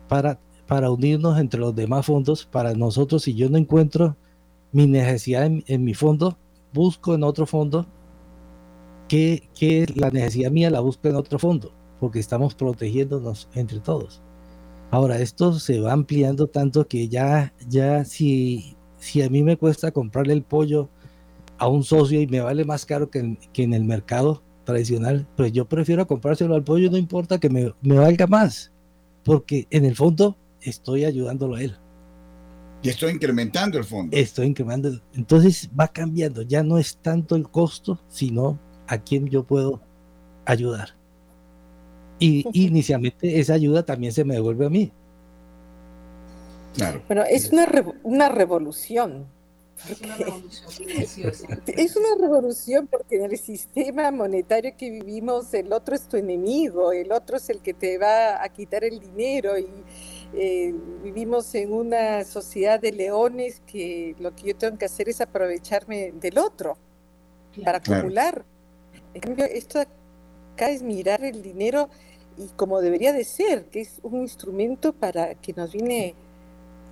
para, para unirnos entre los demás fondos. Para nosotros, si yo no encuentro mi necesidad en, mi fondo, busco en otro fondo. ¿Qué, ¿Qué es la necesidad mía? La busco en otro fondo porque estamos protegiéndonos entre todos. Ahora, esto se va ampliando tanto que ya, ya si, si a mí me cuesta comprarle el pollo a un socio y me vale más caro que en, que en el mercado tradicional, pues yo prefiero comprárselo al pollo, no importa que me, me valga más, porque en el fondo estoy ayudándolo a él. Y estoy incrementando el fondo. Estoy incrementando. Entonces va cambiando. Ya no es tanto el costo, sino a quién yo puedo ayudar. Y inicialmente esa ayuda también se me devuelve a mí. Claro. Bueno, es una, una revolución. Es una revolución Es una revolución porque en el sistema monetario que vivimos el otro es tu enemigo, el otro es el que te va a quitar el dinero y eh, vivimos en una sociedad de leones que lo que yo tengo que hacer es aprovecharme del otro para acumular. En cambio, esto acá es mirar el dinero y como debería de ser, que es un instrumento para que nos viene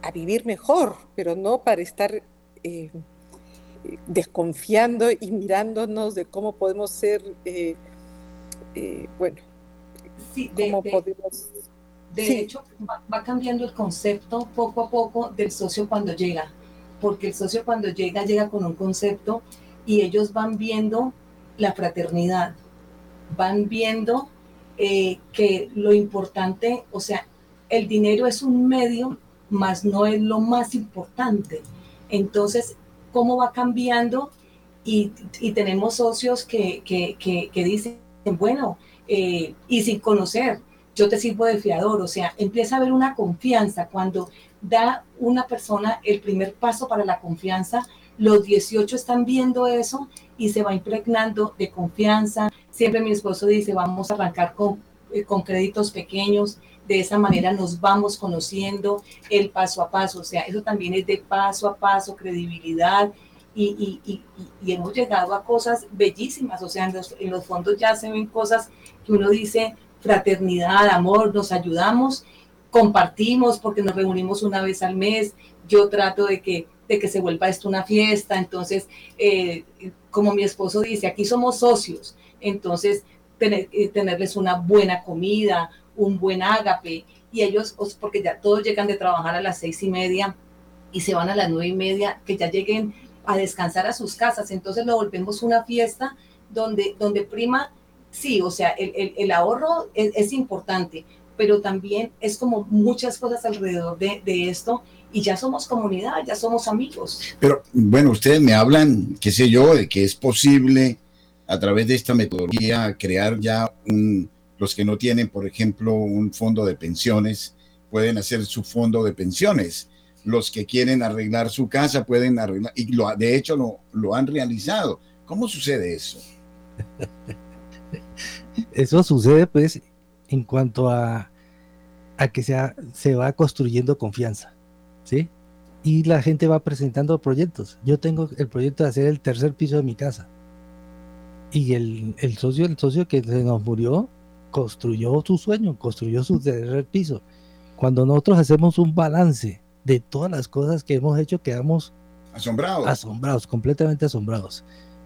a vivir mejor, pero no para estar eh, desconfiando y mirándonos de cómo podemos ser, eh, eh, bueno, sí, de, cómo podemos... De hecho, va, cambiando el concepto poco a poco del socio cuando llega, porque el socio cuando llega llega con un concepto y ellos van viendo la fraternidad, van viendo eh, que lo importante, o sea, el dinero es un medio, más no es lo más importante. Entonces, ¿cómo va cambiando? Y, tenemos socios que, que, dicen, bueno, eh, y sin conocer, yo te sirvo de fiador, o sea, empieza a haber una confianza cuando da una persona el primer paso para la confianza, los 18 están viendo eso y se va impregnando de confianza. Siempre mi esposo dice, vamos a arrancar con eh, con créditos pequeños. De esa manera nos vamos conociendo el paso a paso. O sea, eso también es de paso a paso, credibilidad. Y, y, y, hemos llegado a cosas bellísimas. O sea, en los, en los fondos ya se ven cosas que uno dice, fraternidad, amor, nos ayudamos, compartimos porque nos reunimos una vez al mes. Yo trato de que de que se vuelva esto una fiesta. Entonces, eh, como mi esposo dice, aquí somos socios, entonces tener, eh, tenerles una buena comida, un buen ágape, y ellos, porque ya todos llegan de trabajar a las seis y media y se van a las nueve y media, que ya lleguen a descansar a sus casas, entonces lo volvemos una fiesta donde, donde prima, sí, o sea, el, el, ahorro es, es, importante, pero también es como muchas cosas alrededor de, de esto y ya somos comunidad, ya somos amigos. Pero bueno, ustedes me hablan, qué sé yo, de que es posible a través de esta metodología crear ya un, los que no tienen, por ejemplo, un fondo de pensiones, pueden hacer su fondo de pensiones. Los que quieren arreglar su casa pueden arreglar, y lo, de hecho lo, lo han realizado. ¿Cómo sucede eso? Eso sucede pues en cuanto a, a que sea, se va construyendo confianza. ¿sí? Y la gente va presentando proyectos. Yo tengo el proyecto de hacer el tercer piso de mi casa. Y el, el socio, el socio que se nos murió, construyó su sueño, construyó su tercer piso. Cuando nosotros hacemos un balance de todas las cosas que hemos hecho, quedamos asombrados. Asombrados, completamente asombrados.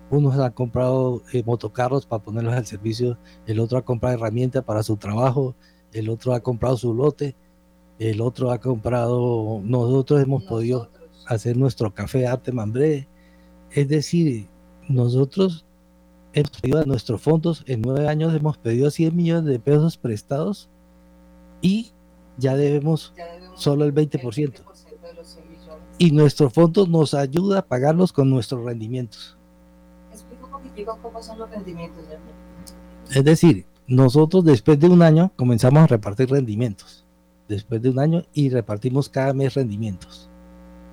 Unos han comprado eh, motocarros para ponerlos al servicio, el otro ha comprado herramientas para su trabajo, el otro ha comprado su lote el otro ha comprado, nosotros hemos podido hacer nuestro café arte mambré. Es decir, nosotros hemos pedido a nuestros fondos, en nueve años hemos pedido 100 millones de pesos prestados y ya debemos, solo el 20%. y nuestro fondo nos ayuda a pagarlos con nuestros rendimientos. Explico un poquitico cómo son los rendimientos. Es decir, nosotros después de un año comenzamos a repartir rendimientos después de un año y repartimos cada mes rendimientos.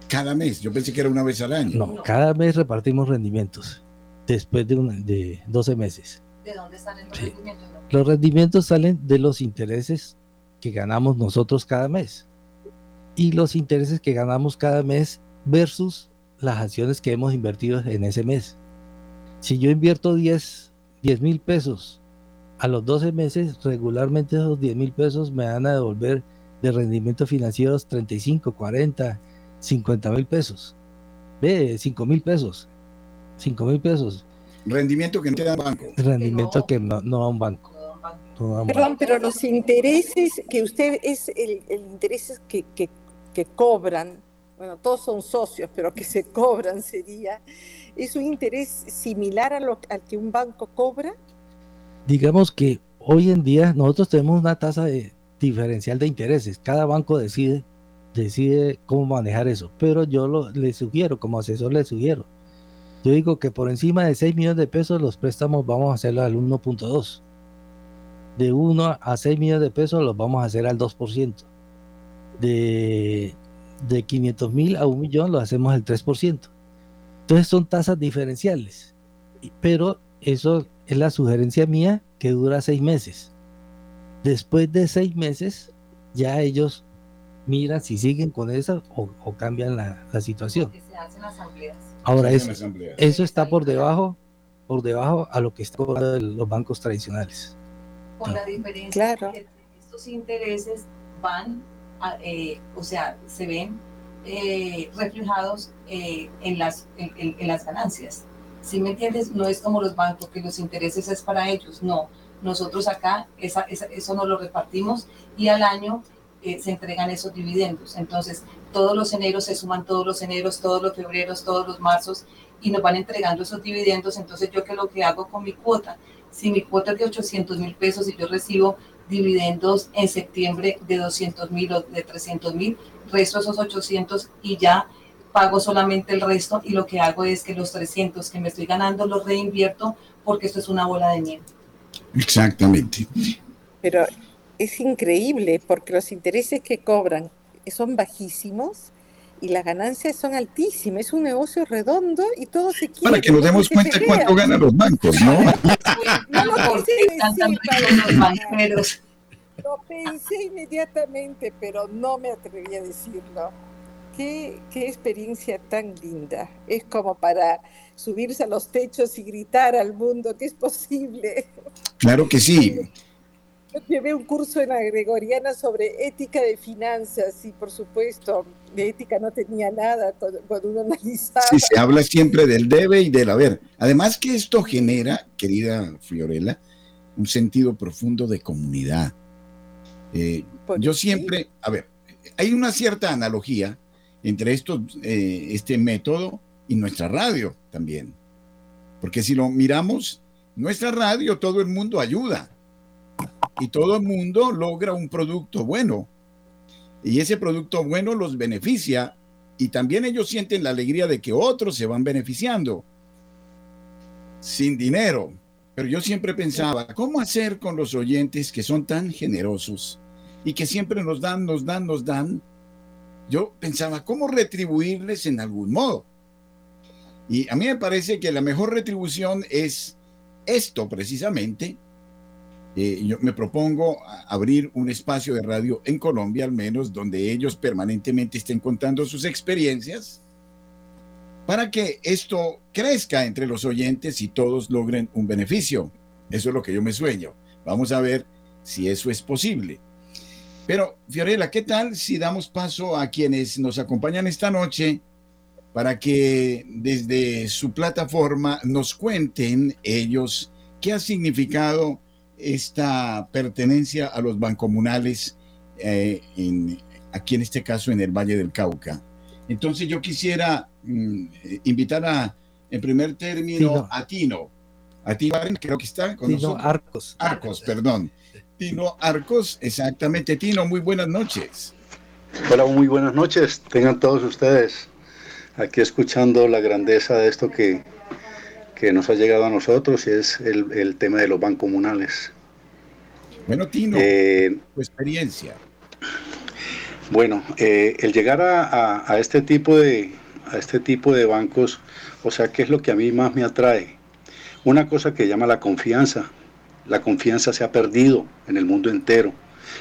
Cada mes, yo pensé que era una vez al año. No, cada mes repartimos rendimientos después de, de 12 meses. ¿De dónde salen los rendimientos? Los rendimientos salen de los intereses que ganamos nosotros cada mes y los intereses que ganamos cada mes versus las acciones que hemos invertido en ese mes. Si yo invierto 10 mil pesos a los 12 meses, regularmente esos 10 mil pesos me van a devolver de rendimientos financieros 35, 40, 50 mil pesos. Ve, 5 mil pesos. 5 mil pesos. Rendimiento que no te da un banco. Rendimiento que no, no a un banco. Perdón, pero los intereses que usted es el, el intereses que, que, que, cobran, bueno, todos son socios, pero que se cobran sería, ¿es un interés similar a lo, al que un banco cobra? Digamos que hoy en día nosotros tenemos una tasa de, diferencial de intereses. Cada banco decide, decide cómo manejar eso. Pero yo lo, le sugiero, como asesor le sugiero. Yo digo que por encima de 6 millones de pesos los préstamos vamos a hacerlo al 1.2. De 1 a 6 millones de pesos los vamos a hacer al 2%. De, de 500 mil a 1 millón lo hacemos al 3%. Entonces son tasas diferenciales. Pero eso es la sugerencia mía que dura 6 meses. Después de seis meses, ya ellos miran si siguen con esa o, cambian la, situación. Ahora, es, eso está por debajo, por debajo a lo que están los bancos tradicionales. Con la diferencia que estos intereses van, eh, o sea, se ven eh, reflejados eh, en, las, en, las ganancias. Si me entiendes, no es como los bancos, que los intereses es para ellos, no nosotros acá eso no lo repartimos y al año eh, se entregan esos dividendos. Entonces, todos los eneros se suman todos los eneros, todos los febreros, todos los marzos y nos van entregando esos dividendos. Entonces, yo qué lo que hago con mi cuota, si mi cuota es de 800 mil pesos y yo recibo dividendos en septiembre de 200 mil o de 300 mil, resto esos 800 y ya pago solamente el resto y lo que hago es que los 300 que me estoy ganando los reinvierto porque esto es una bola de nieve. Exactamente. Pero es increíble porque los intereses que cobran son bajísimos y las ganancias son altísimas, es un negocio redondo y todo se quiere. Para que nos demos cuenta cuánto ganan los bancos, ¿no? no lo Lo pensé inmediatamente, pero no me atreví a decirlo. Qué, qué experiencia tan linda. Es como para subirse a los techos y gritar al mundo que es posible. Claro que sí. Yo llevé un curso en la Gregoriana sobre ética de finanzas y por supuesto de ética no tenía nada cuando uno analizaba. Sí, se habla siempre del debe y del haber. Además que esto genera, querida Fiorella, un sentido profundo de comunidad. Eh, yo siempre, a ver, hay una cierta analogía entre estos, eh, este método y nuestra radio también. Porque si lo miramos, nuestra radio todo el mundo ayuda y todo el mundo logra un producto bueno. Y ese producto bueno los beneficia y también ellos sienten la alegría de que otros se van beneficiando sin dinero. Pero yo siempre pensaba, ¿cómo hacer con los oyentes que son tan generosos y que siempre nos dan, nos dan, nos dan? Yo pensaba, ¿cómo retribuirles en algún modo? Y a mí me parece que la mejor retribución es esto precisamente, eh, yo me propongo abrir un espacio de radio en Colombia, al menos, donde ellos permanentemente estén contando sus experiencias, para que esto crezca entre los oyentes y todos logren un beneficio. Eso es lo que yo me sueño. Vamos a ver si eso es posible. Pero, Fiorella, ¿qué tal si damos paso a quienes nos acompañan esta noche para que desde su plataforma nos cuenten ellos qué ha significado esta pertenencia a los bancomunales, eh, aquí en este caso en el Valle del Cauca. Entonces yo quisiera mm, invitar a, en primer término, a Tino. A Tino, creo que está con Tino Arcos. Arcos, perdón. Tino Arcos, exactamente. Tino, muy buenas noches. Hola, muy buenas noches. Tengan todos ustedes aquí escuchando la grandeza de esto que, que nos ha llegado a nosotros y es el, el tema de los bancomunales. Bueno, Tino, eh, tu experiencia. Bueno, eh, el llegar a, a, este tipo de, a este tipo de bancos, o sea, ¿qué es lo que a mí más me atrae? Una cosa que llama la confianza. La confianza se ha perdido en el mundo entero.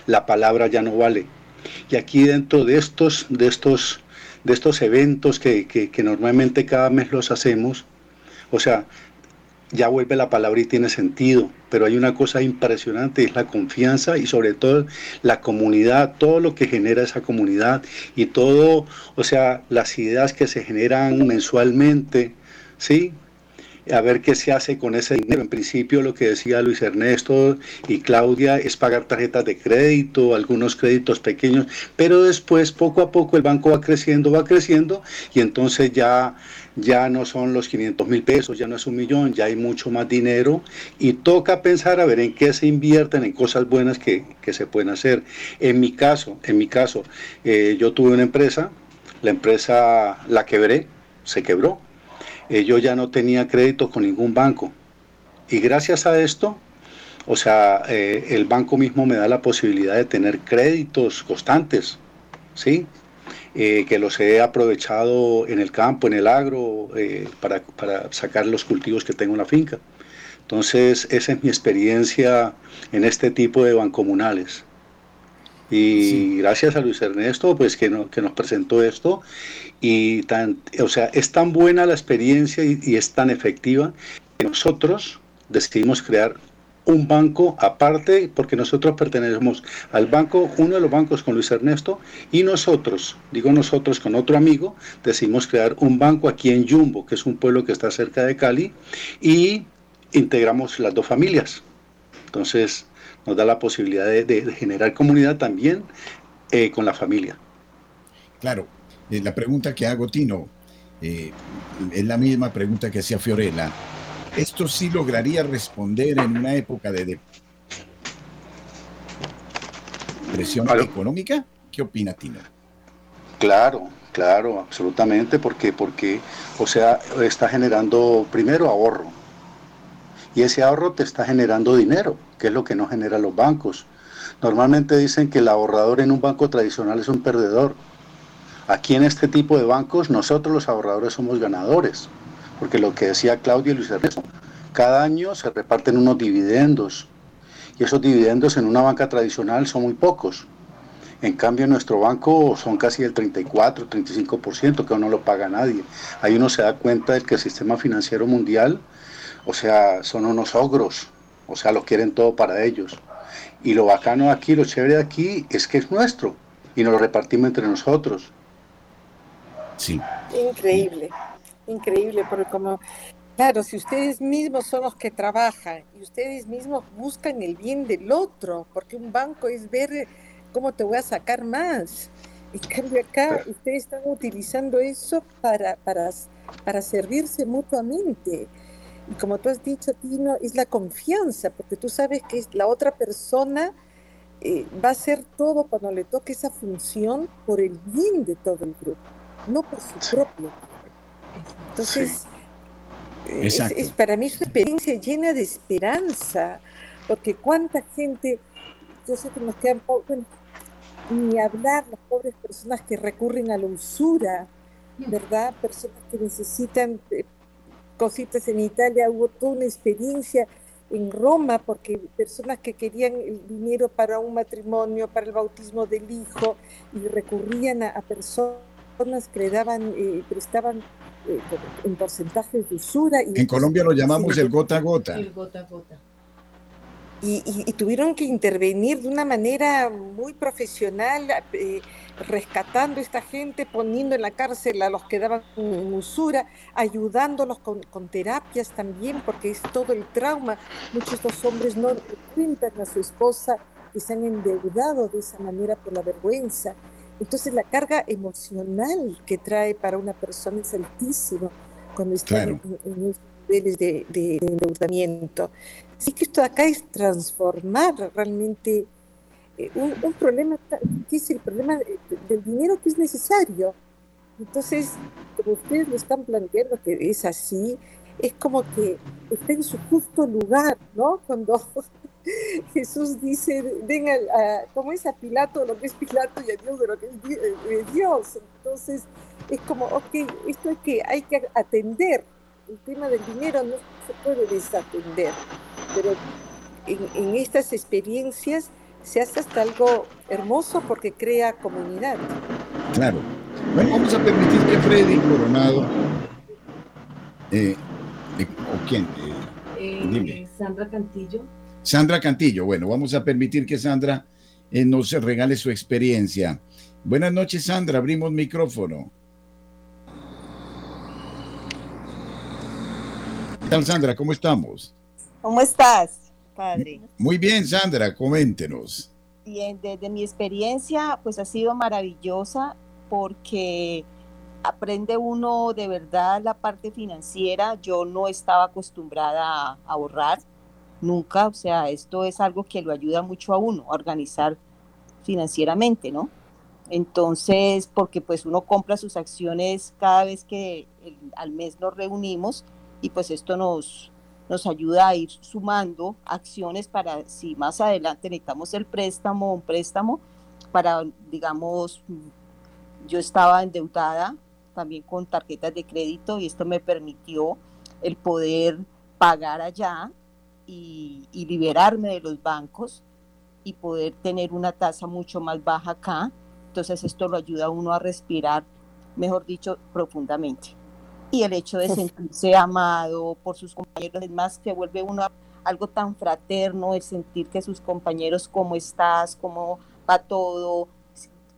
La palabra ya no vale. Y aquí dentro de estos, de estos, de estos eventos que, que, que normalmente cada mes los hacemos, o sea, ya vuelve la palabra y tiene sentido, pero hay una cosa impresionante, es la confianza y sobre todo la comunidad, todo lo que genera esa comunidad y todo, o sea, las ideas que se generan mensualmente, ¿sí? a ver qué se hace con ese dinero. En principio lo que decía Luis Ernesto y Claudia es pagar tarjetas de crédito, algunos créditos pequeños, pero después poco a poco el banco va creciendo, va creciendo y entonces ya ya no son los 500 mil pesos, ya no es un millón, ya hay mucho más dinero y toca pensar a ver en qué se invierten, en cosas buenas que, se pueden hacer. En mi caso, en mi caso, eh, yo tuve una empresa, la empresa la quebré, se quebró, eh, yo ya no tenía crédito con ningún banco. Y gracias a esto, o sea, eh, el banco mismo me da la posibilidad de tener créditos constantes, ¿sí? Eh, que los he aprovechado en el campo, en el agro, para, para, sacar los cultivos que tengo en la finca. Entonces, esa es mi experiencia en este tipo de bancomunales. Y gracias a Luis Ernesto, pues que, que nos presentó esto. Y tan, o sea, es tan buena la experiencia y, es tan efectiva que nosotros decidimos crear un banco aparte, porque nosotros pertenecemos al banco, uno de los bancos con Luis Ernesto, y nosotros, digo nosotros con otro amigo, decidimos crear un banco aquí en Yumbo, que es un pueblo que está cerca de Cali, y integramos las dos familias. Entonces, nos da la posibilidad de, generar comunidad también eh, con la familia. Claro, eh, la pregunta que hago, Tino, eh, es la misma pregunta que hacía Fiorella. ¿Esto sí lograría responder en una época de depresión económica? ¿Qué opina Tino? Claro, claro, absolutamente, porque, porque, o sea, está generando primero ahorro, y ese ahorro te está generando dinero, que es lo que no genera los bancos. Normalmente dicen que el ahorrador en un banco tradicional es un perdedor. Aquí en este tipo de bancos nosotros los ahorradores somos ganadores, porque lo que decía Claudio y Luis Ernesto, cada año se reparten unos dividendos y esos dividendos en una banca tradicional son muy pocos. En cambio, en nuestro banco son casi el 34, 35%, que no lo paga nadie. Ahí uno se da cuenta de que el sistema financiero mundial, o sea, son unos ogros, o sea, lo quieren todo para ellos. Y lo bacano aquí, lo chévere de aquí, es que es nuestro y nos lo repartimos entre nosotros. Sí. Increíble, increíble, porque como Claro, si ustedes mismos son los que trabajan y ustedes mismos buscan el bien del otro, porque un banco es ver cómo te voy a sacar más. En cambio acá ustedes están utilizando eso para, para, para servirse mutuamente. Y como tú has dicho, Tino, es la confianza, porque tú sabes que la otra persona eh, va a hacer todo cuando le toque esa función por el bien de todo el grupo, no por su propio. Entonces... Es, para mí es una experiencia llena de esperanza, porque cuánta gente, yo sé que nos quedan bueno, ni hablar las pobres personas que recurren a la usura, ¿verdad? Personas que necesitan eh, cositas en Italia, hubo toda una experiencia en Roma, porque personas que querían el dinero para un matrimonio, para el bautismo del hijo, y recurrían a, personas que le daban, eh, prestaban eh, en porcentajes de usura. Y en Colombia lo llamamos el gota a gota. El gota a gota. Y, tuvieron que intervenir de una manera muy profesional, eh, rescatando a esta gente, poniendo en la cárcel a los que daban usura, ayudándolos con, con, terapias también, porque es todo el trauma. Muchos de estos hombres no cuentan a su esposa que se han endeudado de esa manera por la vergüenza. Entonces la carga emocional que trae para una persona es altísima cuando está en, esos niveles de, endeudamiento. Así que esto acá es transformar realmente eh, un, problema que es el problema del dinero que es necesario. Entonces, como ustedes lo están planteando que es así, es como que está en su justo lugar, ¿no? Cuando Jesús dice, ven a, como es a Pilato lo que es Pilato y a Dios de lo que es eh, Dios. Entonces, es como, ok, esto es que hay que atender. El tema del dinero no se puede desatender, pero en, estas experiencias se hace hasta algo hermoso porque crea comunidad. Claro. Bueno, vamos a permitir que Freddy Coronado, eh, ¿o quién? Eh, Sandra Cantillo. Sandra Cantillo, bueno, vamos a permitir que Sandra eh, nos regale su experiencia. Buenas noches, Sandra, abrimos micrófono. ¿Qué tal, Sandra? ¿Cómo estamos? ¿Cómo estás, padre? Muy bien, Sandra, coméntenos. Bien, desde mi experiencia, pues ha sido maravillosa porque aprende uno de verdad la parte financiera. Yo no estaba acostumbrada a ahorrar nunca, o sea, esto es algo que lo ayuda mucho a uno a organizar financieramente, ¿no? Entonces, porque pues uno compra sus acciones cada vez que al mes nos reunimos y pues esto nos, nos ayuda a ir sumando acciones para si más adelante necesitamos el préstamo, un préstamo para, digamos, yo estaba endeudada también con tarjetas de crédito y esto me permitió el poder pagar allá y, liberarme de los bancos y poder tener una tasa mucho más baja acá. Entonces esto lo ayuda a uno a respirar, mejor dicho, profundamente. Y el hecho de sentirse amado por sus compañeros, es más, que vuelve uno algo tan fraterno, el sentir que sus compañeros, cómo estás, cómo va todo,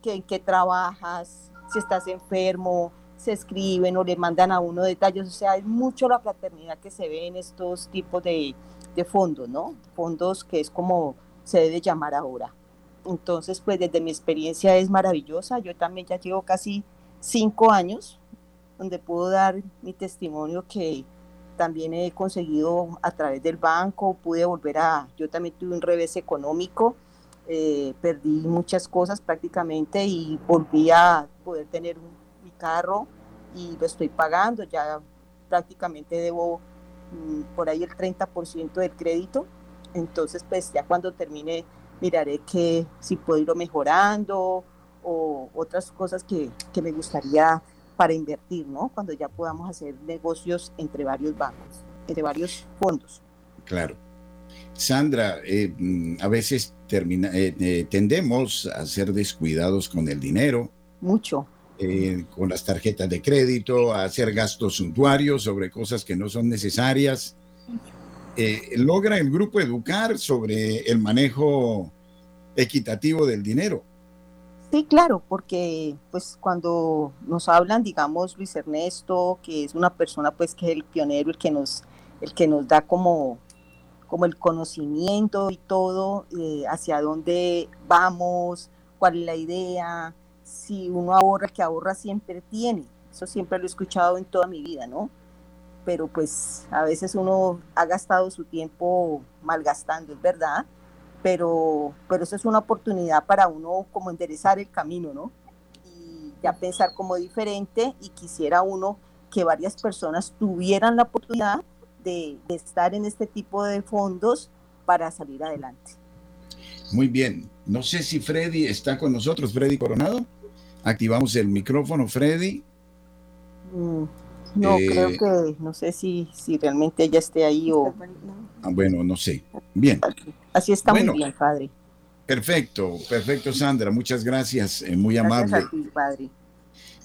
que, en qué trabajas, si estás enfermo, se escriben o le mandan a uno detalles. O sea, es mucho la fraternidad que se ve en estos tipos de, de fondos, ¿no? Fondos que es como se debe llamar ahora. Entonces, pues desde mi experiencia es maravillosa. Yo también ya llevo casi cinco años donde puedo dar mi testimonio que también he conseguido a través del banco, pude volver a, yo también tuve un revés económico, eh, perdí muchas cosas prácticamente y volví a poder tener mi carro y lo estoy pagando, ya prácticamente debo Mm, por ahí el 30% del crédito. Entonces, pues ya cuando termine, miraré que si puedo irlo mejorando o otras cosas que, que me gustaría para invertir, ¿no? Cuando ya podamos hacer negocios entre varios bancos, entre varios fondos. Claro. Sandra, eh, mm, a veces termina, eh, eh, tendemos a ser descuidados con el dinero. Mucho. Con las tarjetas de crédito, a hacer gastos suntuarios sobre cosas que no son necesarias. logra el grupo educar sobre el manejo equitativo del dinero. Sí, claro, porque pues cuando nos hablan, digamos, Luis Ernesto, que es una persona pues que es el pionero, el que nos, el que nos da como como el conocimiento y todo, eh, hacia dónde vamos, cuál es la idea, si uno ahorra, que ahorra siempre tiene. Eso siempre lo he escuchado en toda mi vida, ¿no? Pero pues a veces uno ha gastado su tiempo malgastando, es verdad, pero, pero eso es una oportunidad para uno como enderezar el camino, ¿no? Y ya pensar como diferente y quisiera uno que varias personas tuvieran la oportunidad de, estar en este tipo de fondos para salir adelante. Muy bien. No sé si Freddy está con nosotros, Freddy Coronado. Activamos el micrófono, Freddy. Mm, no, eh, creo que no sé si, si realmente ella esté ahí o... Ah, bueno, no sé. Bien. Así está muy bien, padre. Perfecto, perfecto, Sandra. Muchas gracias, eh, muy amable. A ti, padre.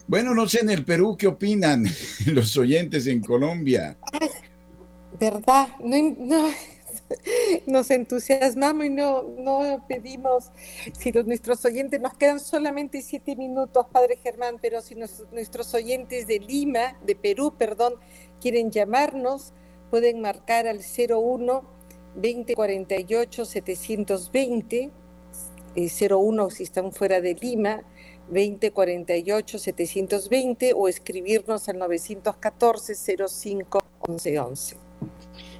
Bueno, no sé en el Perú qué opinan los oyentes en Colombia. ¿verdad? No, nos entusiasmamos y no, no pedimos, si nuestros oyentes, nos quedan solamente siete minutos, Padre Germán, pero si nuestros oyentes de Lima, de Perú, perdón, quieren llamarnos, pueden marcar al 01 2048 720, 01 si están fuera de Lima, 2048 720 o escribirnos al 914 05 1111.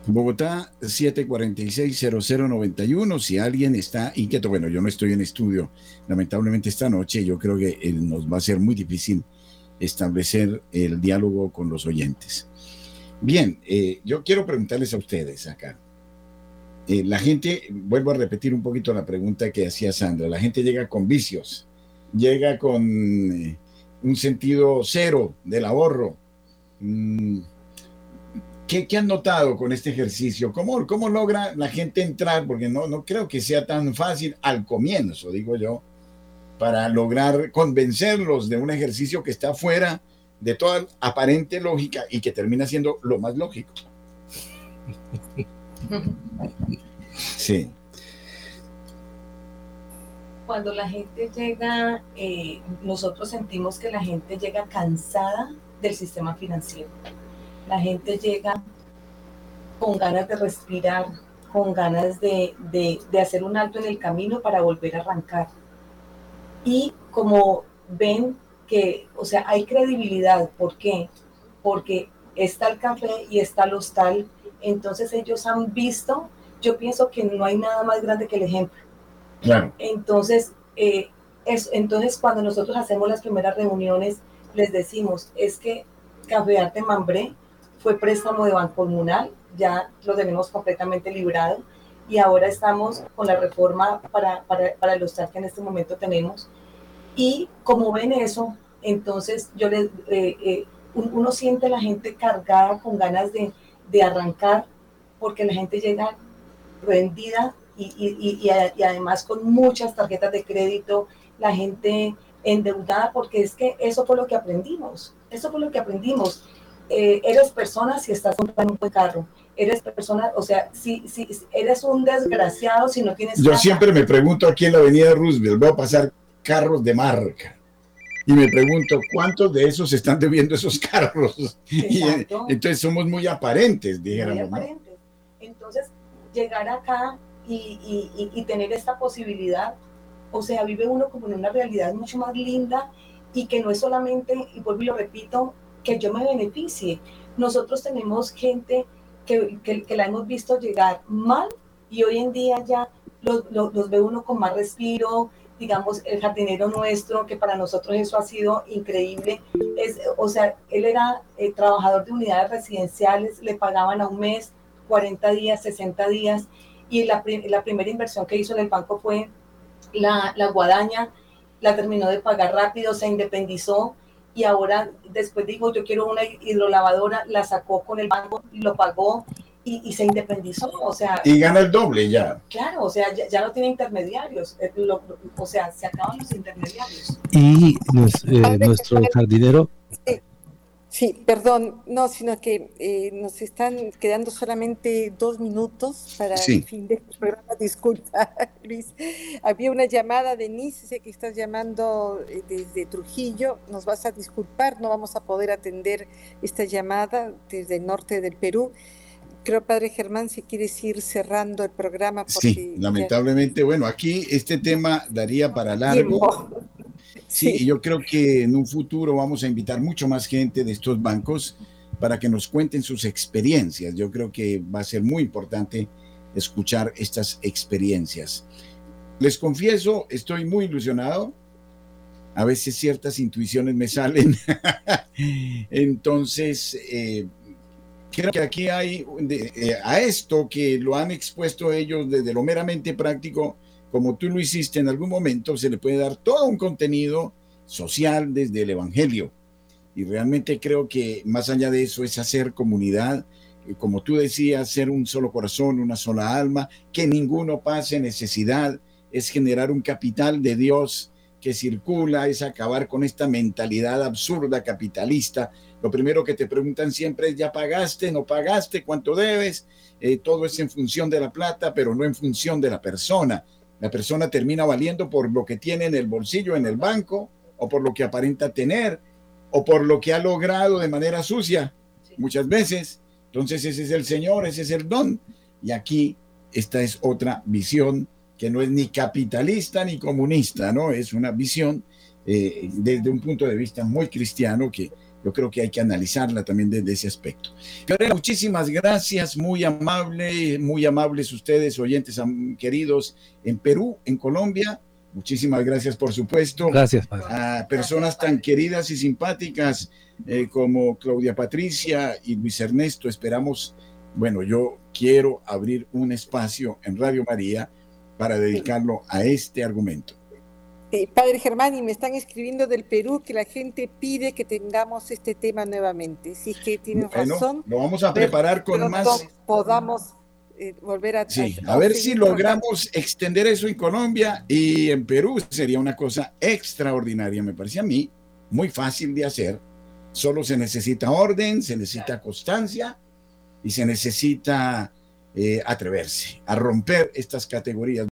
Bogotá 746-0091. Si alguien está inquieto, bueno, yo no estoy en estudio, lamentablemente esta noche, yo creo que nos va a ser muy difícil establecer el diálogo con los oyentes. Bien, eh, yo quiero preguntarles a ustedes acá. Eh, la gente, vuelvo a repetir un poquito la pregunta que hacía Sandra, la gente llega con vicios, llega con eh, un sentido cero del ahorro. Mm, ¿Qué, han notado con este ejercicio? ¿Cómo, ¿Cómo logra la gente entrar? Porque no, no creo que sea tan fácil al comienzo, digo yo, para lograr convencerlos de un ejercicio que está fuera de toda aparente lógica y que termina siendo lo más lógico. Sí. Cuando la gente llega, eh, nosotros sentimos que la gente llega cansada del sistema financiero la gente llega con ganas de respirar, con ganas de, hacer un alto en el camino para volver a arrancar. Y como ven que, o sea, hay credibilidad, ¿por qué? Porque está el café y está el hostal, entonces ellos han visto, yo pienso que no hay nada más grande que el ejemplo. Claro. Entonces, eh, es, entonces cuando nosotros hacemos las primeras reuniones, les decimos, es que Café Arte Mambré fue préstamo de Banco Comunal, ya lo tenemos completamente librado y ahora estamos con la reforma para, para, para hostal que en este momento tenemos. Y como ven eso, entonces yo les, eh, eh, uno siente la gente cargada con ganas de, de, arrancar porque la gente llega rendida y, y, y, y, además con muchas tarjetas de crédito, la gente endeudada porque es que eso fue lo que aprendimos, eso fue lo que aprendimos. Eh, eres persona si estás comprando un buen carro. Eres persona, o sea, si, si eres un desgraciado si no tienes. Yo siempre me pregunto aquí en la avenida Roosevelt, voy a pasar carros de marca. Y me pregunto, ¿cuántos de esos están debiendo esos carros? Y, entonces somos muy aparentes, dijéramos. Entonces, llegar acá y, y, y tener esta posibilidad, o sea, vive uno como en una realidad mucho más linda y que no es solamente, y vuelvo y lo repito, que yo me beneficie. Nosotros tenemos gente que, que, la hemos visto llegar mal y hoy en día ya los, los, ve uno con más respiro, digamos, el jardinero nuestro, que para nosotros eso ha sido increíble. Es, o sea, él era eh, trabajador de unidades residenciales, le pagaban a un mes, 40 días, 60 días, y la, la primera inversión que hizo en el banco fue la, la guadaña, la terminó de pagar rápido, se independizó y ahora después dijo, yo quiero una hidrolavadora, la sacó con el banco, lo pagó y, se independizó, o sea... Y gana el doble ya. Claro, o sea, ya, no tiene intermediarios, eh, o sea, se acaban los intermediarios. Y eh, nuestro jardinero Sí, perdón, no, sino que eh, nos están quedando solamente dos minutos para el fin de este programa. Disculpa, Luis. Había una llamada, Denise, sé que estás llamando eh, desde Trujillo. Nos vas a disculpar, no vamos a poder atender esta llamada desde el norte del Perú. Creo, Padre Germán, si quieres ir cerrando el programa. Sí, lamentablemente, bueno, aquí este tema daría para largo. Sí, yo creo que en un futuro vamos a invitar mucho más gente de estos bancos para que nos cuenten sus experiencias. Yo creo que va a ser muy importante escuchar estas experiencias. Les confieso, estoy muy ilusionado. A veces ciertas intuiciones me salen. Entonces, eh, creo que aquí hay, eh, a esto que lo han expuesto ellos desde lo meramente práctico, como tú lo hiciste en algún momento, se le puede dar todo un contenido social desde el Evangelio. Y realmente creo que más allá de eso es hacer comunidad, eh, como tú decías, ser un solo corazón, una sola alma, que ninguno pase necesidad, es generar un capital de Dios que circula, es acabar con esta mentalidad absurda capitalista. Lo primero que te preguntan siempre es, ¿ya pagaste? ¿No pagaste? ¿Cuánto debes? Eh, todo es en función de la plata, pero no en función de la persona. La persona termina valiendo por lo que tiene en el bolsillo, en el banco, o por lo que aparenta tener, o por lo que ha logrado de manera sucia, muchas veces. Entonces ese es el Señor, ese es el don. Y aquí esta es otra visión que no es ni capitalista ni comunista, ¿no? Es una visión eh, desde un punto de vista muy cristiano que yo creo que hay que analizarla también desde ese aspecto. muchísimas gracias, muy amable, muy amables ustedes, oyentes queridos en Perú, en Colombia. Muchísimas gracias, por supuesto. Gracias, A personas tan queridas y simpáticas eh, como Claudia Patricia y Luis Ernesto. Esperamos, bueno, yo quiero abrir un espacio en Radio María para dedicarlo a este argumento. Padre Germán, y me están escribiendo del Perú que la gente pide que tengamos este tema nuevamente. Si es que tienen razón. Lo vamos a preparar con más. Podamos eh, volver a. Sí, a, ver si logramos extender eso en Colombia y en Perú. Sería una cosa extraordinaria, me parece a mí, muy fácil de hacer. Solo se necesita orden, se necesita constancia y se necesita eh, atreverse a romper estas categorías.